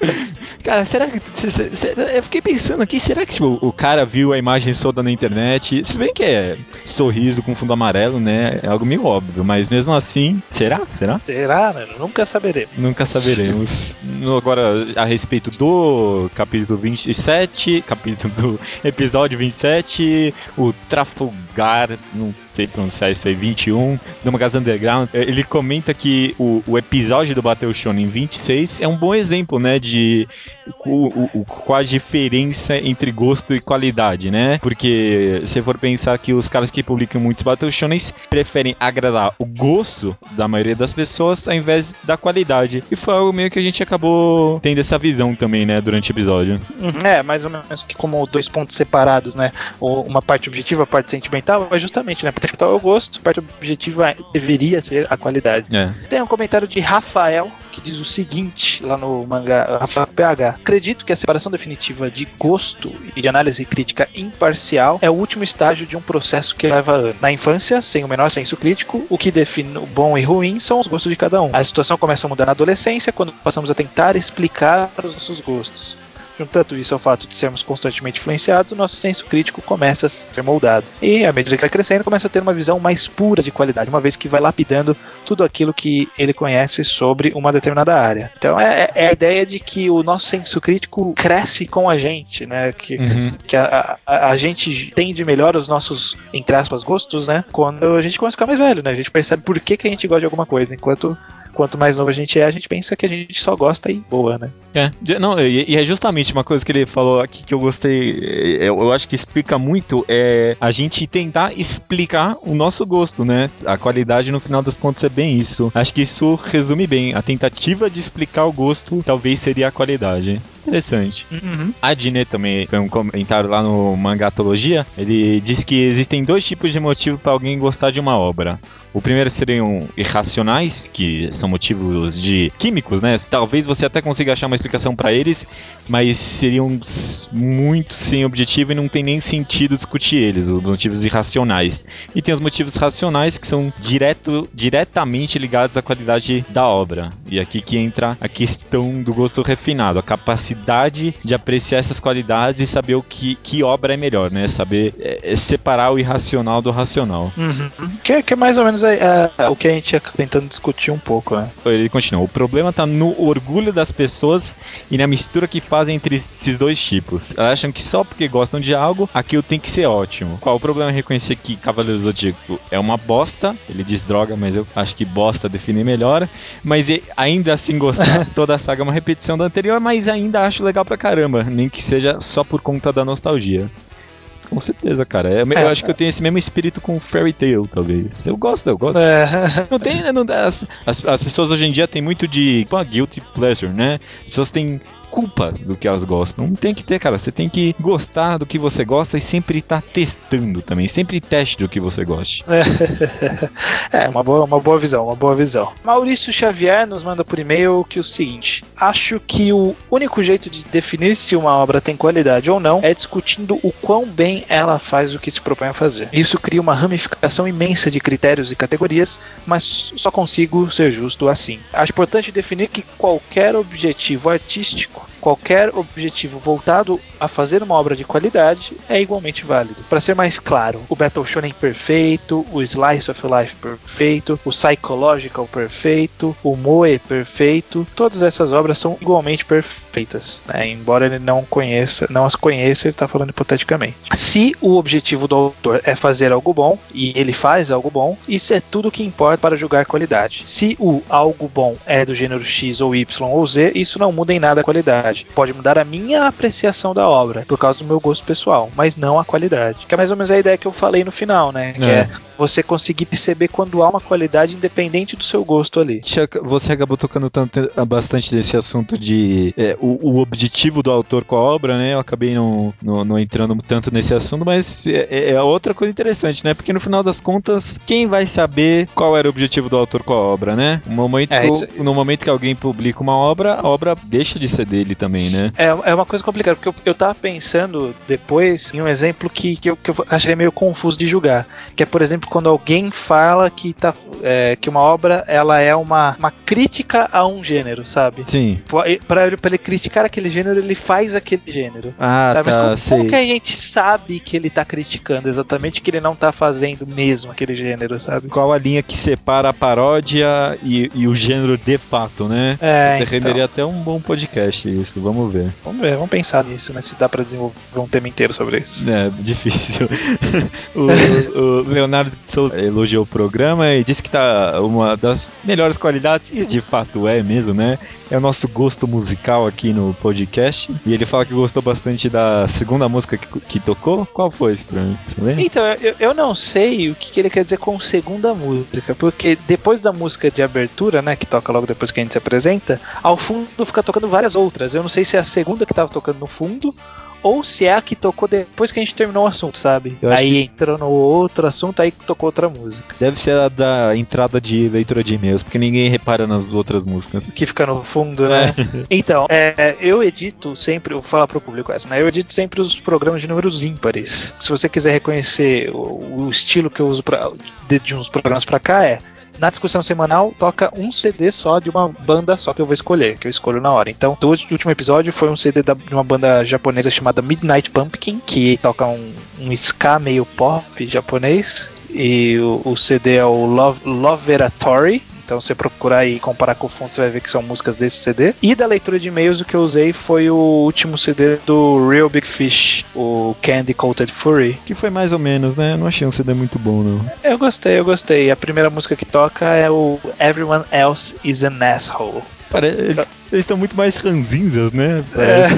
Speaker 2: Cara, será que. Eu fiquei pensando aqui, será que tipo, o cara viu a imagem toda na internet? Se bem que é sorriso com fundo amarelo, né? É algo meio óbvio, mas mesmo assim, será? Será?
Speaker 1: Será? né? Nunca saberemos.
Speaker 2: Nunca saberemos. Agora, a respeito do capítulo 27, capítulo do episódio 27, o Trafalgar, não sei pronunciar isso aí, 21, do Magazine Underground, eh, ele comenta que o, o episódio do Battle Shonen 26 é um bom exemplo, né, de o, qual a diferença entre gosto e qualidade, né? Porque se for pensar que os caras que publicam muitos Battle Shonens preferem agradar o gosto da maioria das pessoas ao invés da qualidade. E foi algo meio que a gente acabou tendo essa visão também, né, durante o episódio.
Speaker 1: Uhum, É, mais ou menos que como dois pontos separados, né? Uma parte objetiva, a parte sentimental, é justamente, né? É o gosto, parte objetiva deveria ser a qualidade.
Speaker 2: É.
Speaker 1: Tem um comentário de Rafael que diz o seguinte lá no mangá Rafael PH. Acredito que a separação definitiva de gosto e de análise crítica imparcial é o último estágio de um processo que leva anos. Na infância, sem o menor senso crítico, o que define o bom e ruim são os gostos de cada um. A situação começa a mudar na adolescência quando passamos a tentar explicar os nossos gostos. Juntando isso ao fato de sermos constantemente influenciados, o nosso senso crítico começa a ser moldado. E à medida que vai crescendo, começa a ter uma visão mais pura de qualidade, uma vez que vai lapidando tudo aquilo que ele conhece sobre uma determinada área. Então é, é a ideia de que o nosso senso crítico cresce com a gente, né? Que,
Speaker 2: Uhum.
Speaker 1: que a, a, a gente entende melhor os nossos, entre aspas, gostos, né? Quando a gente começa a ficar mais velho, né? A gente percebe por que, que a gente gosta de alguma coisa, enquanto quanto mais novo a gente é, a gente pensa que a gente só gosta e boa, né?
Speaker 2: É, não, e, e é justamente uma coisa que ele falou aqui que eu gostei, é, eu, eu acho que explica muito, é a gente tentar explicar o nosso gosto, né? A qualidade no final das contas é bem isso. Acho que isso resume bem. A tentativa de explicar o gosto talvez seria a qualidade. Interessante.
Speaker 1: Uhum.
Speaker 2: A Dine também foi um comentário lá no Mangatologia. Ele diz que existem dois tipos de motivo para alguém gostar de uma obra. O primeiro seriam irracionais, que são motivos de químicos, né? Talvez você até consiga achar uma explicação para eles, mas seriam muito sem objetivo e não tem nem sentido discutir eles, os motivos irracionais. E tem os motivos racionais que são direto, diretamente ligados à qualidade da obra. E aqui que entra a questão do gosto refinado, a capacidade de apreciar essas qualidades e saber o que, que obra é melhor, né? Saber é, separar o irracional do racional.
Speaker 1: Uhum. Que, que é mais ou menos é, é, o que a gente ia tentando discutir um pouco, né?
Speaker 2: Ele continua. O problema tá no orgulho das pessoas e na mistura que fazem entre esses dois tipos. Elas acham que só porque gostam de algo, aquilo tem que ser ótimo. Qual o problema é reconhecer que Cavaleiro do Zodíaco é uma bosta? Ele diz droga, mas eu acho que bosta define melhor. Mas ainda assim gostar. [laughs] Toda a saga é uma repetição da anterior, mas ainda acho legal pra caramba. Nem que seja só por conta da nostalgia. Com certeza, cara. É, eu acho que eu tenho esse mesmo espírito com Fairy Tail, talvez. Eu gosto, eu gosto.
Speaker 1: É.
Speaker 2: Não tem, né, não, as, as, as pessoas hoje em dia têm muito de pô, guilty pleasure, né? As pessoas têm culpa do que elas gostam. Não tem que ter, cara. Você tem que gostar do que você gosta e sempre estar testando também. Sempre teste do que você goste. [laughs]
Speaker 1: É, uma boa, uma boa visão, uma boa visão. Maurício Xavier nos manda por e-mail que o seguinte: acho que o único jeito de definir se uma obra tem qualidade ou não é discutindo o quão bem ela faz o que se propõe a fazer. Isso cria uma ramificação imensa de critérios e categorias, mas só consigo ser justo assim. Acho importante definir que qualquer objetivo artístico qualquer objetivo voltado a fazer uma obra de qualidade é igualmente válido. Para ser mais claro, o Battle Shonen perfeito, o Slice of Life perfeito, o Psychological perfeito, o Moe perfeito, todas essas obras são igualmente perfeitas, né? embora ele não conheça, não as conheça, ele está falando hipoteticamente. Se o objetivo do autor é fazer algo bom e ele faz algo bom, isso é tudo que importa para julgar qualidade. Se o algo bom é do gênero X ou Y ou Z, isso não muda em nada a qualidade. Pode mudar a minha apreciação da obra, por causa do meu gosto pessoal, mas não a qualidade. Que é mais ou menos a ideia que eu falei no final, né? Que
Speaker 2: É.
Speaker 1: é, você conseguir perceber quando há uma qualidade independente do seu gosto ali.
Speaker 2: Você acabou tocando tanto, bastante desse assunto de é, o, o objetivo do autor com a obra, né? Eu acabei não, não, não entrando tanto nesse assunto, mas é, é outra coisa interessante, né? Porque no final das contas, quem vai saber qual era o objetivo do autor com a obra, né? No momento,
Speaker 1: É, isso-
Speaker 2: no momento que alguém publica uma obra, a obra deixa de ser dele também, né?
Speaker 1: É, é uma coisa complicada, porque eu, eu tava pensando depois em um exemplo que, que, eu, que eu achei meio confuso de julgar. Que é, por exemplo, quando alguém fala que, tá, é, que uma obra ela é uma, uma crítica a um gênero, sabe?
Speaker 2: Sim.
Speaker 1: Pra ele, pra ele criticar aquele gênero, ele faz aquele gênero.
Speaker 2: Ah,
Speaker 1: sabe? Mas
Speaker 2: tá,
Speaker 1: como,
Speaker 2: sei.
Speaker 1: como que a gente sabe que ele tá criticando exatamente que ele não tá fazendo mesmo aquele gênero, sabe?
Speaker 2: Qual a linha que separa a paródia e, e o gênero de fato, né?
Speaker 1: É, então,
Speaker 2: Renderia até um bom podcast isso, vamos ver.
Speaker 1: vamos ver, vamos pensar nisso, né? Se dá pra desenvolver um tema inteiro sobre isso.
Speaker 2: É, [laughs] difícil. [laughs] o, o Leonardo elogiou o programa e disse que tá uma das melhores qualidades, e de fato é mesmo, né? É o nosso gosto musical aqui no podcast. E ele fala que gostou bastante da segunda música que, que tocou. Qual foi, Estranho? Você lembra?
Speaker 1: Então, eu, eu não sei o que, ele quer dizer com segunda música, porque depois da música de abertura, né, que toca logo depois que a gente se apresenta, ao fundo fica tocando várias outras. Eu não sei se é a segunda que tava tocando no fundo ou se é a que tocou depois que a gente terminou o assunto, sabe? Aí entrou no outro assunto, aí tocou outra música.
Speaker 2: Deve ser a da entrada de leitura de e-mails, porque ninguém repara nas outras músicas.
Speaker 1: Que fica no fundo, né? [laughs] Então, é, eu edito sempre, vou falar pro público essa, né? Eu edito sempre os programas de números ímpares. Se você quiser reconhecer o, o estilo que eu uso pra, de, de uns programas pra cá, é. Na discussão semanal, toca um CD só de uma banda só que eu vou escolher, que eu escolho na hora. Então, o último episódio foi um CD da- de uma banda japonesa chamada Midnight Pumpkin, que toca um, um ska meio pop japonês. E o, o CD é o Love, Loveratory. Então, se você procurar e comparar com o fundo, você vai ver que são músicas desse CD. E da leitura de e-mails, o que eu usei foi o último CD do Real Big Fish, o Candy Coated Fury.
Speaker 2: Que foi mais ou menos, né? Não achei um CD muito bom, não.
Speaker 1: Eu gostei, eu gostei. A primeira música que toca é o Everyone Else is an Asshole.
Speaker 2: Parece, eles estão muito mais ranzinzas, né? Parece.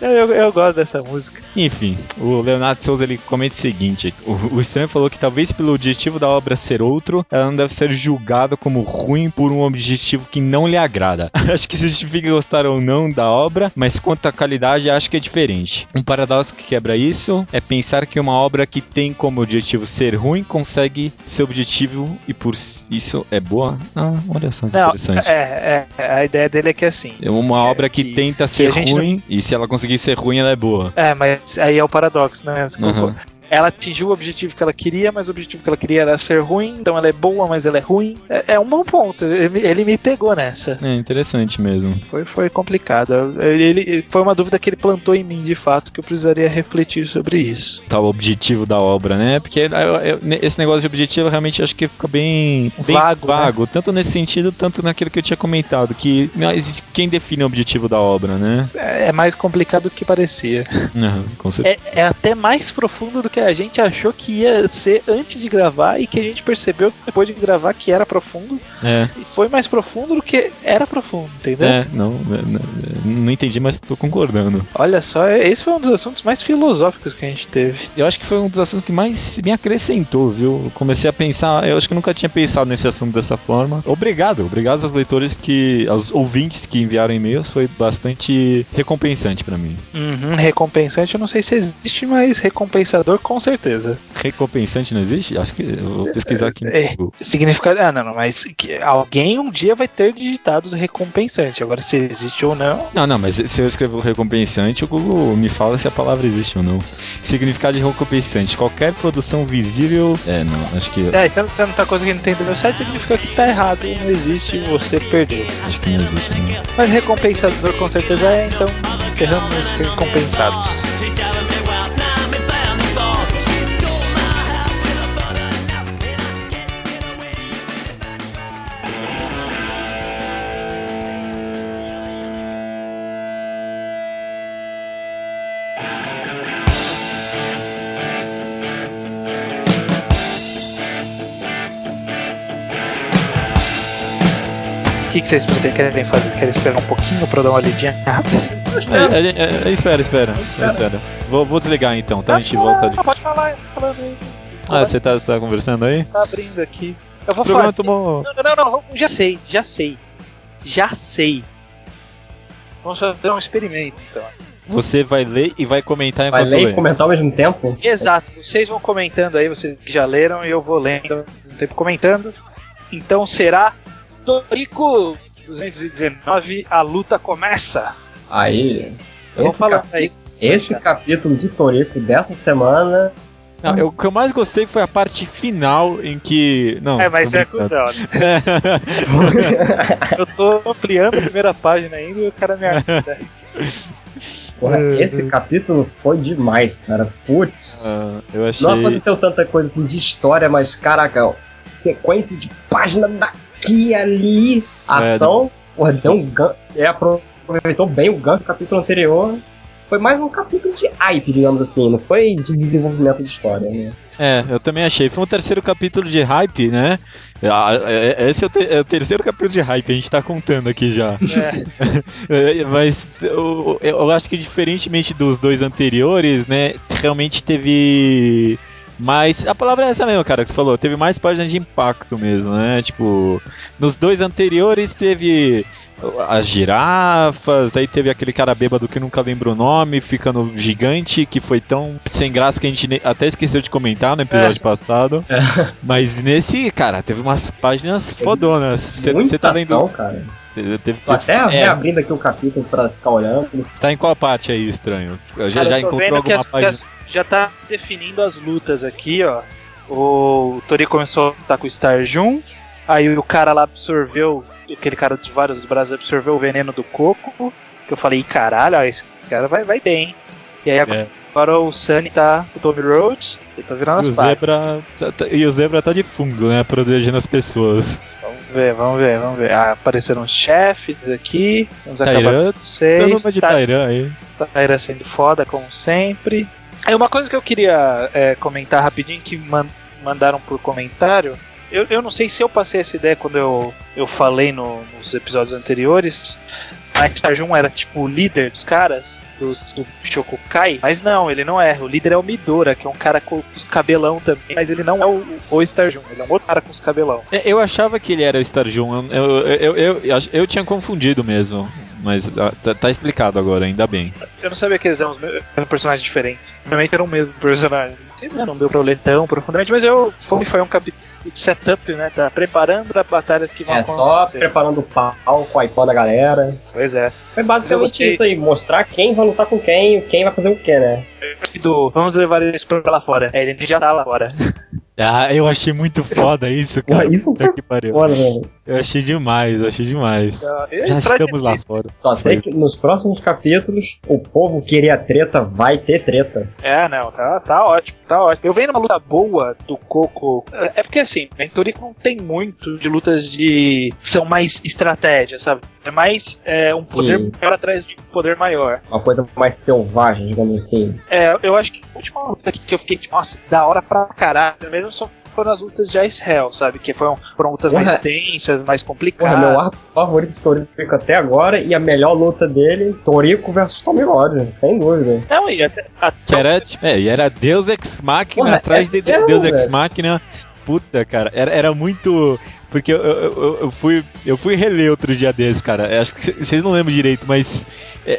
Speaker 1: É, [laughs] eu, eu gosto dessa música.
Speaker 2: Enfim, o Leonardo Souza ele comenta o seguinte: o, o Estranho falou que talvez pelo objetivo da obra ser outro, ela não deve ser julgada como ruim por um objetivo que não lhe agrada. [laughs] acho que isso justifica gostar ou não da obra, mas quanto à qualidade, acho que é diferente. Um paradoxo que quebra isso é pensar que uma obra que tem como objetivo ser ruim consegue ser objetivo e por isso é boa. Ah, olha só que
Speaker 1: Não,
Speaker 2: interessante.
Speaker 1: é, é, a ideia dele é que é assim.
Speaker 2: É uma obra que,
Speaker 1: que-
Speaker 2: tenta
Speaker 1: que
Speaker 2: ser
Speaker 1: a gente não-
Speaker 2: ruim, e se ela conseguir ser ruim, ela é boa.
Speaker 1: É, mas aí é o paradoxo, né?
Speaker 2: Uhum.
Speaker 1: Ela atingiu o objetivo que ela queria, mas o objetivo que ela queria era ser ruim, então ela é boa, mas ela é ruim. É, é um bom ponto. Ele, me- ele me pegou nessa.
Speaker 2: É interessante mesmo.
Speaker 1: Foi, foi complicado. Ele, ele- foi uma dúvida que ele plantou em mim, de fato, que eu precisaria refletir sobre isso.
Speaker 2: Tá o objetivo da obra, né? Porque eu- eu- esse negócio de objetivo realmente acho que fica bem, bem
Speaker 1: Vago, né?
Speaker 2: tanto nesse sentido, tanto naquilo que eu tinha comentado, que não existe quem define o objetivo da obra, né?
Speaker 1: É, é mais complicado do que parecia. [laughs]
Speaker 2: Uhum, com certeza.
Speaker 1: É, é até mais profundo do que a gente achou que ia ser antes de gravar e que a gente percebeu depois de gravar que era profundo.
Speaker 2: É,
Speaker 1: E foi mais profundo do que era profundo, entendeu?
Speaker 2: é, não, não, não entendi, mas tô concordando.
Speaker 1: Olha só, esse foi um dos assuntos mais filosóficos que a gente teve.
Speaker 2: Eu acho que foi um dos assuntos que mais me acrescentou, viu? Eu comecei a pensar, eu acho que eu nunca tinha pensado nesse assunto dessa forma. Obrigado, obrigado aos leitores que, aos ouvintes que enviaram e-mails, foi bastante recompensante pra mim.
Speaker 1: Uhum, recompensante, eu não sei se existe, mas recompensador com certeza.
Speaker 2: Recompensante não existe? Acho que eu vou pesquisar aqui.
Speaker 1: É,
Speaker 2: Google.
Speaker 1: significa. Ah, não, não, mas que alguém um dia vai ter digitado recompensante. Agora, se existe ou não.
Speaker 2: Não, não, mas se eu escrever recompensante, o Google me fala se a palavra existe ou não. Significado de recompensante: qualquer produção visível. É, não, acho que.
Speaker 1: É, se você não tá conseguindo entender o meu site, significa que tá errado, não existe, você perdeu.
Speaker 2: Acho que não existe, não.
Speaker 1: Mas recompensador com certeza é, então encerramos os recompensados. Que, que vocês querem fazer? Querem esperar um pouquinho pra eu dar uma olhadinha [laughs] rápida?
Speaker 2: É, é, é, espera, espera, espera. Vou, vou desligar então, tá? A gente volta ali.
Speaker 1: Ah, pode falar, falando aí.
Speaker 2: Ah, você tá, você tá conversando aí?
Speaker 1: Tá abrindo aqui. Eu vou
Speaker 2: programa
Speaker 1: fazer.
Speaker 2: tomou.
Speaker 1: Não, não, não, não, já sei, já sei. Já sei. Vamos fazer um experimento, então.
Speaker 2: Você vai ler e vai comentar
Speaker 3: Vai
Speaker 2: enquanto
Speaker 3: ler
Speaker 2: lê.
Speaker 3: e comentar ao mesmo tempo?
Speaker 1: Exato, vocês vão comentando aí, vocês que já leram, e eu vou lendo um tempo comentando. Então será Torico 219, a luta começa.
Speaker 3: Aí.
Speaker 1: Vamos
Speaker 3: Esse,
Speaker 1: falar
Speaker 3: cap-
Speaker 1: aí.
Speaker 3: esse capítulo de Torico dessa semana.
Speaker 2: Não, eu- o que eu mais gostei foi a parte final em que. Não,
Speaker 1: É, mas é cuzão. né? [laughs] Eu tô ampliando a primeira página ainda e o cara me ajuda.
Speaker 3: Porra,
Speaker 2: É,
Speaker 3: esse capítulo foi demais, cara. Putz.
Speaker 2: Ah, eu achei.
Speaker 3: Não aconteceu tanta coisa assim de história, mas caraca, ó, sequência de página daqui e ali. Ação, porra, deu um gancho. É, aproveitou bem o gancho do capítulo anterior. Foi mais um capítulo de hype, digamos assim, não foi de desenvolvimento de história, né?
Speaker 2: É, eu também achei. Foi um terceiro capítulo de hype, né? É- é- Esse é o, te- é o terceiro capítulo de hype, a gente tá contando aqui já.
Speaker 1: É, [laughs]
Speaker 2: É, Mas eu, eu acho que diferentemente dos dois anteriores, né, realmente teve mais. A palavra é essa mesmo, cara, que você falou, teve mais páginas de impacto mesmo, né? Tipo, nos dois anteriores teve as girafas, aí teve aquele cara bêbado que nunca lembra o nome, ficando gigante, que foi tão sem graça que a gente até esqueceu de comentar no episódio passado. Mas nesse, cara, teve umas páginas fodonas. Você tá lendo.
Speaker 3: ação, cara.
Speaker 2: Teve, teve,
Speaker 3: Tô até
Speaker 2: é,
Speaker 3: reabrindo aqui o capítulo pra ficar olhando.
Speaker 2: Tá em qual parte aí, estranho? Já,
Speaker 1: Cara,
Speaker 2: já
Speaker 1: eu
Speaker 2: encontrou
Speaker 1: que
Speaker 2: alguma
Speaker 1: as- que
Speaker 2: página?
Speaker 1: as- já tá se definindo as lutas aqui, ó. O Tori começou a lutar com o Star Jun, aí o cara lá absorveu, aquele cara de vários braços absorveu o veneno do coco, que eu falei, caralho, ó, esse cara vai, vai bem. E aí agora,
Speaker 2: É.
Speaker 1: agora o Sunny tá, o Tommy Rhodes, ele tá virando
Speaker 2: E
Speaker 1: as
Speaker 2: o,
Speaker 1: páginas.
Speaker 2: zebra, tá- tá- e o zebra tá de fundo, né? Protegendo as pessoas.
Speaker 1: Vamos ver, vamos ver, vamos ver. Ah, apareceram os chefes aqui, vamos acabar
Speaker 2: Tairã,
Speaker 1: com
Speaker 2: dando
Speaker 1: vocês.
Speaker 2: uma de
Speaker 1: Tá-
Speaker 2: Tairã aí.
Speaker 1: Taira sendo foda, como sempre. É uma coisa que eu queria é, comentar rapidinho, que man- mandaram por comentário. Eu, eu não sei se eu passei essa ideia quando eu, eu falei no- nos episódios anteriores. Mas Starjun era tipo o líder dos caras, dos, do Shokukai. Mas não, ele não é. O líder é o Midora, que é um cara com os cabelão também. Mas ele não é o, o Starjun, ele é um outro cara com os cabelão.
Speaker 2: É, Eu achava que ele era o Starjun, eu, eu, eu, eu, eu, eu tinha confundido mesmo. Mas ah, tá, tá explicado agora, ainda bem.
Speaker 1: Eu não sabia que eles eram, eram personagens diferentes. Realmente eram o mesmo personagem. Não deu pra eu ler tão profundamente, mas eu foi, foi um capítulo setup, né? Tá preparando para batalhas que vão
Speaker 3: É só
Speaker 1: acontecer.
Speaker 3: preparando o palco, a icona da galera.
Speaker 1: Pois é.
Speaker 3: Foi basicamente
Speaker 1: gostei.
Speaker 3: isso aí, mostrar quem vai lutar com quem, quem vai fazer o que, né?
Speaker 1: Do, vamos levar eles pra lá fora. É, ele já tá lá fora. [laughs]
Speaker 2: Ah, eu achei muito foda isso, cara.
Speaker 3: isso foi
Speaker 2: que pariu.
Speaker 3: foda, velho.
Speaker 2: Eu achei demais, eu achei demais.
Speaker 1: Ele
Speaker 2: Já estamos lá fora.
Speaker 3: Só sei que nos próximos capítulos, o povo queria treta, vai ter treta.
Speaker 1: É, não, tá, tá ótimo, tá ótimo. Eu venho numa luta boa do Coco. É porque assim, em Toriko não tem muito de lutas de. são mais estratégia, sabe? É mais é, um
Speaker 3: Sim.
Speaker 1: poder maior atrás de um poder maior.
Speaker 3: Uma coisa mais selvagem, digamos assim.
Speaker 1: É, eu acho que a última luta que eu fiquei, tipo, nossa, da hora pra caralho, mesmo só foram as lutas de Ice Hell, sabe? Que foram, foram lutas
Speaker 3: Porra.
Speaker 1: mais tensas, mais
Speaker 3: Porra,
Speaker 1: complicadas.
Speaker 3: meu arco favorito de Toriko até agora e a melhor luta dele, Toriko versus Tommy Rogers, sem dúvida.
Speaker 1: Não, e até, até
Speaker 2: Que era, tipo, é, e era Deus Ex Machina
Speaker 3: Porra,
Speaker 2: atrás
Speaker 3: é
Speaker 2: de
Speaker 3: mesmo,
Speaker 2: Deus Ex. Machina. Puta, cara, era, era muito. Porque eu, eu, eu- fui, eu fui reler outro dia desses, cara. Acho que vocês não lembram direito, mas é-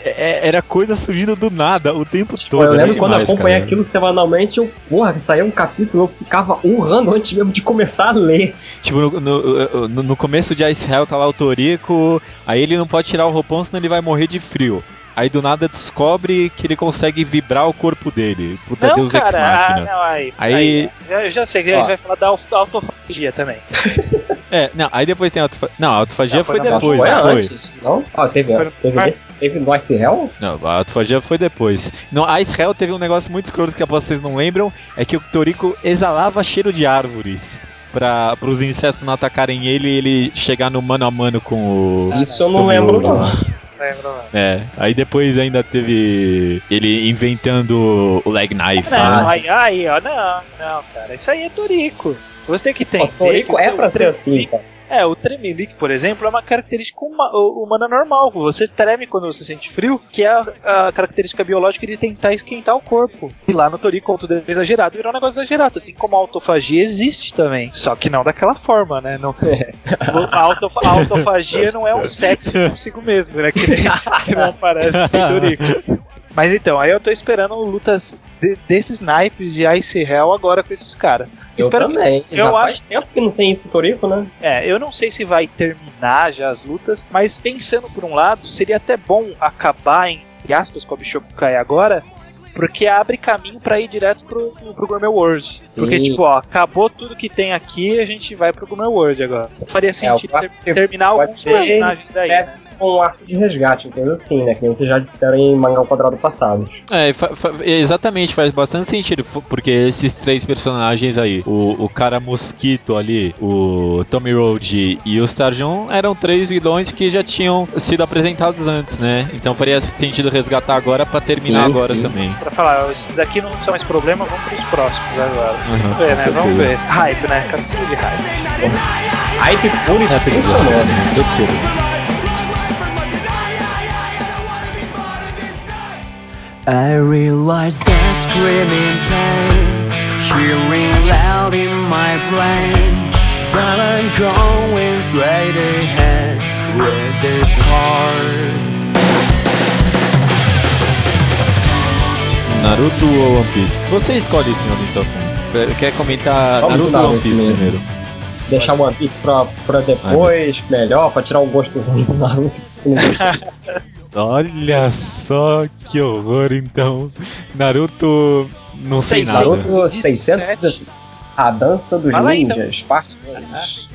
Speaker 2: é- era coisa surgindo do nada o tempo todo.
Speaker 3: Pô, eu
Speaker 2: era
Speaker 3: lembro quando eu
Speaker 2: demais,
Speaker 3: acompanhei
Speaker 2: cara.
Speaker 3: aquilo semanalmente, eu, porra, saía um capítulo, eu ficava urrando antes mesmo de começar a ler.
Speaker 2: Tipo, no, no, no- no começo de Ice Hell tá lá o Toriko, aí ele não pode tirar o roupão, senão ele vai morrer de frio. Aí do nada descobre que ele consegue vibrar o corpo dele. Puta
Speaker 1: Não,
Speaker 2: Deus Ex
Speaker 1: cara, ah,
Speaker 2: Machina.
Speaker 1: não, aí,
Speaker 2: Aí-
Speaker 1: aí, já- eu já sei que a gente vai falar da, auto- da autofagia também. [laughs]
Speaker 2: É, não, aí depois tem a autofagia. Não, a autofagia
Speaker 1: Não,
Speaker 2: foi,
Speaker 1: foi
Speaker 2: depois,
Speaker 3: foi
Speaker 2: não foi?
Speaker 3: antes, não? Ah, teve,
Speaker 1: Foi-
Speaker 3: teve, teve no Ice Hell?
Speaker 2: Não, a autofagia foi depois. No Ice Hell teve um negócio muito escroto que vocês não lembram, é que o Toriko exalava cheiro de árvores. Pra, os insetos não atacarem ele e ele chegar no mano a mano com o.
Speaker 3: Isso eu não lembro, não.
Speaker 2: Lá.
Speaker 1: Lembra, não.
Speaker 2: É, aí depois ainda teve ele inventando o leg knife.
Speaker 1: Não,
Speaker 2: né?
Speaker 3: Ah,
Speaker 1: aí, aí, ó, não, não, cara, isso aí é Torico. Você tem que ter.
Speaker 3: O Toriko é pra ser assim, cara.
Speaker 1: É, o tremelique, por exemplo, é uma característica uma- humana normal. Você treme quando você sente frio, que é a, a característica biológica de tentar esquentar o corpo. E lá no Torico, o deve exagerado, virou um negócio exagerado. Assim como a autofagia existe também. Só que não daquela forma, né? Não, [laughs] a, autofa- a autofagia não é um sexo consigo mesmo, né? Que, que não [laughs] aparece em Torico. Mas então, aí eu tô esperando lutas de- desses naipes de Ice Hell agora com esses caras.
Speaker 3: Eu
Speaker 1: Espero
Speaker 3: também.
Speaker 1: eu
Speaker 3: Já faz
Speaker 1: acho-
Speaker 3: tempo que não tem esse Torico, né?
Speaker 1: É, eu não sei se vai terminar já as lutas, mas pensando por um lado, seria até bom acabar, entre aspas, com a Bishokukai agora, porque abre caminho pra ir direto pro, pro Gourmet World.
Speaker 3: Sim.
Speaker 1: Porque, tipo, ó, acabou tudo que tem aqui, a gente vai pro Gourmet World agora. Faria sentido
Speaker 3: o
Speaker 1: ter- terminar alguns
Speaker 3: ser-
Speaker 1: personagens aí,
Speaker 3: é.
Speaker 1: né?
Speaker 3: Com um arco de resgate, coisa assim, né? Que nem vocês já disseram em mangá ao quadrado passado.
Speaker 2: É, fa- fa- exatamente, faz bastante sentido, porque esses três personagens aí, o, o cara mosquito ali, o Tommy Road e o Starjun, eram três vilões que já tinham sido apresentados antes, né? Então faria sentido resgatar agora pra terminar
Speaker 3: Sim,
Speaker 2: agora
Speaker 3: sim.
Speaker 2: também.
Speaker 1: Pra falar, esses daqui não são mais problema, vamos pros próximos agora.
Speaker 2: Uhum,
Speaker 1: Vamos ver, né?
Speaker 2: com
Speaker 1: Vamos
Speaker 2: certeza.
Speaker 1: ver. Hype, né? Captura de hype.
Speaker 3: Hype puro
Speaker 2: É,
Speaker 3: e funcionou.
Speaker 2: Terceiro.
Speaker 4: I realize that screaming pain, cheering loud in my brain. But I'm going straight ahead with this heart.
Speaker 2: Naruto ou One Piece? Você escolhe, senhor então. Quer comentar
Speaker 3: Vamos
Speaker 2: Naruto ou One Piece primeiro?
Speaker 3: Deixar o One Piece pra, pra depois, melhor, pra tirar o gosto ruim do Naruto. [laughs]
Speaker 2: Olha só que horror, então. Naruto não sei nada.
Speaker 3: Naruto
Speaker 1: 17.
Speaker 3: 600. A dança dos
Speaker 1: Fala aí, então.
Speaker 3: ninjas, parte 2.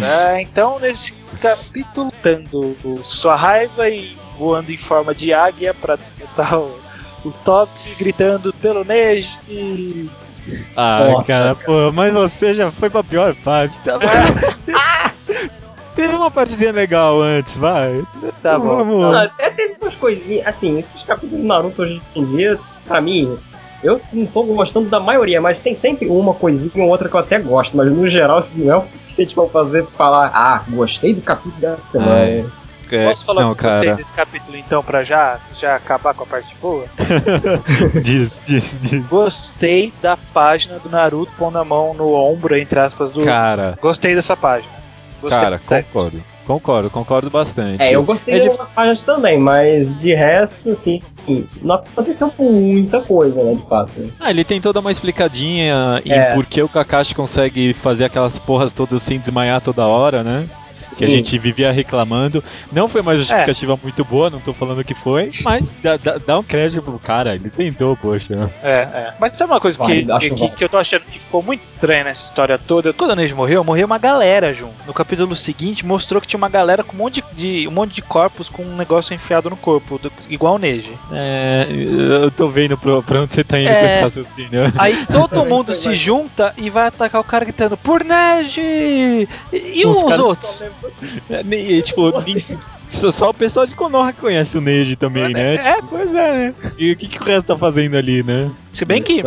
Speaker 1: É, então, nesse capítulo, tendo sua raiva e voando em forma de águia pra derrotar o, o Top, gritando pelo Neji.
Speaker 2: Ah,
Speaker 3: Nossa,
Speaker 2: cara,
Speaker 3: cara.
Speaker 2: pô, mas você já foi pra pior parte. Tá [laughs] Teve uma partezinha legal antes, vai.
Speaker 1: Tá bom.
Speaker 2: Vamos.
Speaker 3: Não, até teve umas coisinhas. Assim, esses capítulos do Naruto hoje em dia, pra mim, eu não tô gostando da maioria, mas tem sempre uma coisinha ou outra que eu até gosto. Mas no geral, isso não é o suficiente pra eu fazer falar, ah, gostei do capítulo dessa semana.
Speaker 2: Ai. É,
Speaker 1: Posso falar
Speaker 2: não,
Speaker 1: que eu gostei
Speaker 2: cara.
Speaker 1: desse capítulo então pra já, já acabar com a parte boa? [laughs]
Speaker 2: diz, diz, diz.
Speaker 1: Gostei da página do Naruto pondo a mão no ombro, entre aspas, do.
Speaker 2: Cara,
Speaker 1: Gostei dessa página. Gostei
Speaker 2: cara,
Speaker 1: bastante.
Speaker 2: concordo. Concordo, concordo bastante.
Speaker 3: É, eu gostei
Speaker 2: É
Speaker 3: de algumas páginas também, mas de resto, assim, não aconteceu muita coisa, né, de fato.
Speaker 2: Ah, ele tem toda uma explicadinha em
Speaker 3: É.
Speaker 2: por que o Kakashi consegue fazer aquelas porras todas sem desmaiar toda hora, né? Que a gente vivia reclamando. Não foi uma justificativa muito boa, não tô falando que foi, mas dá, dá- dá um crédito pro cara, ele tentou, poxa.
Speaker 1: É, é. Mas sabe uma coisa que,
Speaker 3: acho
Speaker 1: que,
Speaker 3: válido.
Speaker 1: que eu tô achando que ficou muito estranha nessa história toda? Quando a Neji morreu, morreu uma galera, Jun. No capítulo seguinte, mostrou que tinha uma galera com um monte de, de- um monte de corpos com um negócio enfiado no corpo, do- igual o Neji.
Speaker 2: É, eu tô vendo pra, pra onde você tá indo
Speaker 1: É.
Speaker 2: com esse raciocínio.
Speaker 1: Aí todo [laughs] mundo se junta e vai atacar o cara gritando por Neji! E, e
Speaker 2: Os
Speaker 1: os outros? [laughs]
Speaker 2: É, nem- tipo, nem- só, só o pessoal de Konoha conhece o Neji também, né?
Speaker 1: É, pois é, né?
Speaker 2: E o que, que o resto tá fazendo ali, né?
Speaker 1: Se bem que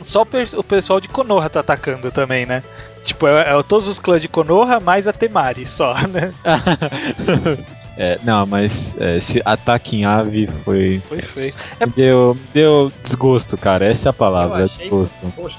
Speaker 1: só o, pe- o pessoal de Konoha tá atacando também, né? Tipo, é, é todos os clãs de Konoha mais a Temari só, né? [laughs]
Speaker 2: É, não, mas é, esse ataque em ave foi.
Speaker 1: Foi feio.
Speaker 2: Me deu, deu desgosto, cara. Essa é a palavra,
Speaker 3: achei-
Speaker 2: desgosto.
Speaker 3: Porra,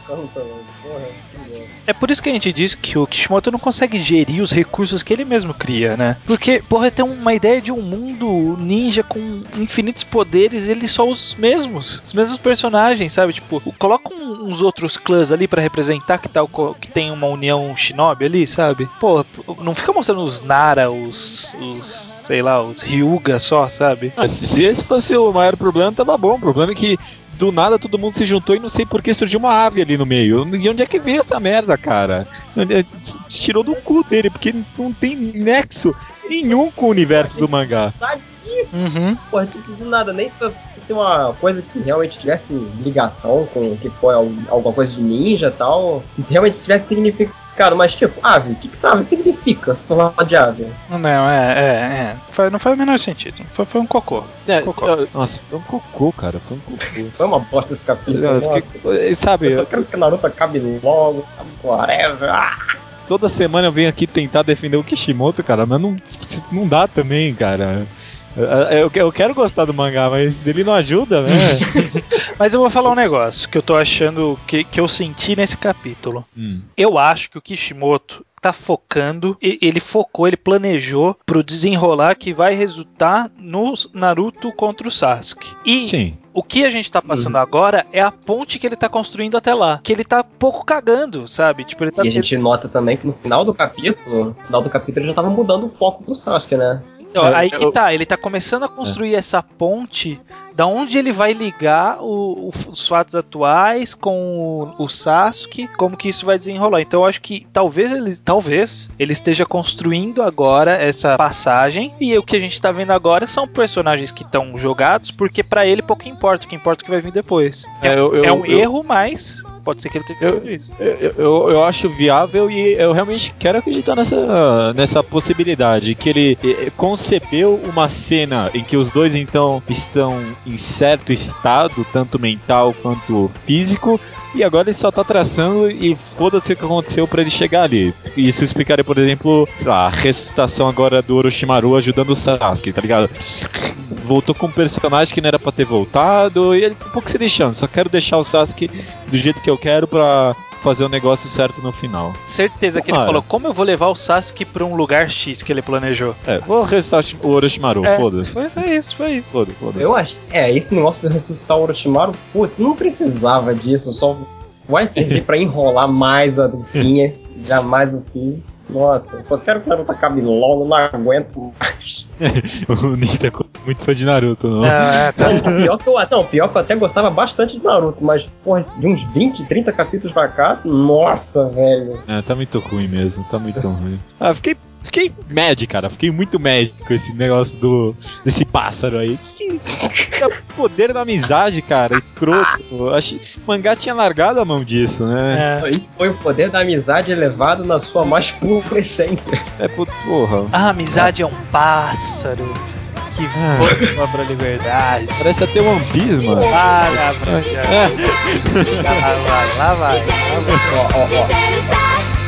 Speaker 3: que merda.
Speaker 1: É por isso que a gente diz que o Kishimoto não consegue gerir os recursos que ele mesmo cria, né? Porque, porra, tem uma ideia de um mundo ninja com infinitos poderes, ele só os mesmos, os mesmos personagens, sabe? Tipo, coloca um- uns outros clãs ali pra representar que, tá, co- que tem uma união shinobi ali, sabe? Pô, não fica mostrando os Nara, os, os sei lá, os Ryuga só, sabe?
Speaker 2: Ah, se se esse fosse o maior problema, tava bom. O problema é que do nada todo mundo se juntou e não sei por que surgiu uma ave ali no meio. De onde é que veio essa merda, cara? É, Tirou do cu dele, porque não tem nexo nenhum com o universo do mangá.
Speaker 3: Sabe disso,
Speaker 1: Uhum.
Speaker 3: porra, tipo, do nada, nem pra ser uma coisa que realmente tivesse ligação com o que foi al- alguma coisa de ninja e tal, que se realmente tivesse significado, mas tipo, ave, o que, que essa ave significa se for falar de ave?
Speaker 1: Não, é, é, é. Foi- não foi o menor sentido. Foi, foi um cocô.
Speaker 2: É,
Speaker 1: Cocô.
Speaker 2: nossa, foi um cocô, cara. Foi um cocô.
Speaker 3: Foi uma bosta esse capítulo.
Speaker 2: Eu
Speaker 3: nossa.
Speaker 2: fiquei- sabe,
Speaker 3: Eu só quero que Naruto acabe logo, whatever. Ah,
Speaker 2: toda semana eu venho aqui tentar defender o Kishimoto, cara, mas não, não dá também, cara. Eu, eu- eu quero gostar do mangá, mas ele não ajuda, né? [laughs]
Speaker 1: Mas eu vou falar um negócio que eu tô achando que, que eu senti nesse capítulo.
Speaker 2: Hum.
Speaker 1: Eu acho que o Kishimoto tá focando, e- ele focou, ele planejou pro desenrolar que vai resultar no Naruto contra o Sasuke. E
Speaker 2: Sim.
Speaker 1: o que a gente tá passando agora é a ponte que ele tá construindo até lá. Que ele tá pouco cagando, sabe? Tipo, ele tá.
Speaker 3: E a gente nota também que no final do capítulo, no final do capítulo ele já tava mudando o foco pro Sasuke, né?
Speaker 1: Ó,
Speaker 2: Eu-
Speaker 1: aí que tá, ele tá começando a construir essa ponte da onde ele vai ligar o- o- os fatos atuais com o, o Sasuke, como que isso vai desenrolar. Então eu acho que talvez ele, talvez ele esteja construindo agora essa passagem e o que a gente tá vendo agora são personagens que estão jogados, porque pra ele pouco importa, o que importa é o que vai vir depois. É,
Speaker 2: eu- eu-
Speaker 1: é um
Speaker 2: eu-
Speaker 1: erro, mas pode ser que ele tenha
Speaker 2: Eu-
Speaker 1: isso.
Speaker 2: Eu, eu, eu acho viável e eu realmente quero acreditar nessa, nessa possibilidade. Que ele eh, concebeu uma cena em que os dois então estão em certo estado, tanto mental quanto físico. E agora ele só tá traçando e foda-se o que aconteceu pra ele chegar ali. Isso explicaria, por exemplo, sei lá, a ressuscitação agora do Orochimaru ajudando o Sasuke, tá ligado? Voltou com um personagem que não era pra ter voltado e ele tá um pouco se deixando. Só quero deixar o Sasuke do jeito que eu quero pra fazer o negócio certo no final.
Speaker 1: Certeza que ele
Speaker 2: Cara.
Speaker 1: falou, como eu vou levar o Sasuke pra um lugar X que ele planejou.
Speaker 2: É, vou ressuscitar o Orochimaru,
Speaker 1: É,
Speaker 2: foda-se.
Speaker 1: Foi, foi isso, foi isso.
Speaker 2: Foda-se, foda-se.
Speaker 3: Eu acho. É, esse negócio de ressuscitar o Orochimaru, putz, não precisava disso, só vai servir [laughs] pra enrolar mais a [laughs] dupinha, jamais o fim. Nossa, só quero que o Naruto acabe logo, não aguento mais. [laughs]
Speaker 2: o Nita é muito fã de Naruto, não.
Speaker 1: Não, é, tá.
Speaker 3: Pior que eu, não, pior que eu até gostava bastante de Naruto, mas, porra, de uns 20, 30 capítulos pra cá, nossa, velho.
Speaker 2: É, tá muito ruim mesmo, tá muito ruim. Ah, fiquei, fiquei mad, cara. Fiquei muito mad com esse negócio do desse pássaro aí. Que, que poder da amizade, cara, escroto. Eu Achei, o mangá tinha largado a mão disso, né?
Speaker 1: É.
Speaker 3: Isso foi o poder da amizade elevado na sua mais pura essência.
Speaker 2: É, porra.
Speaker 1: A amizade é um pássaro que
Speaker 2: Ah.
Speaker 1: voa pra liberdade.
Speaker 2: Parece até One Piece, mano.
Speaker 1: Ah, vai,
Speaker 2: É.
Speaker 1: lá vai, lá vai. lá vai.
Speaker 3: Ó, ó, ó.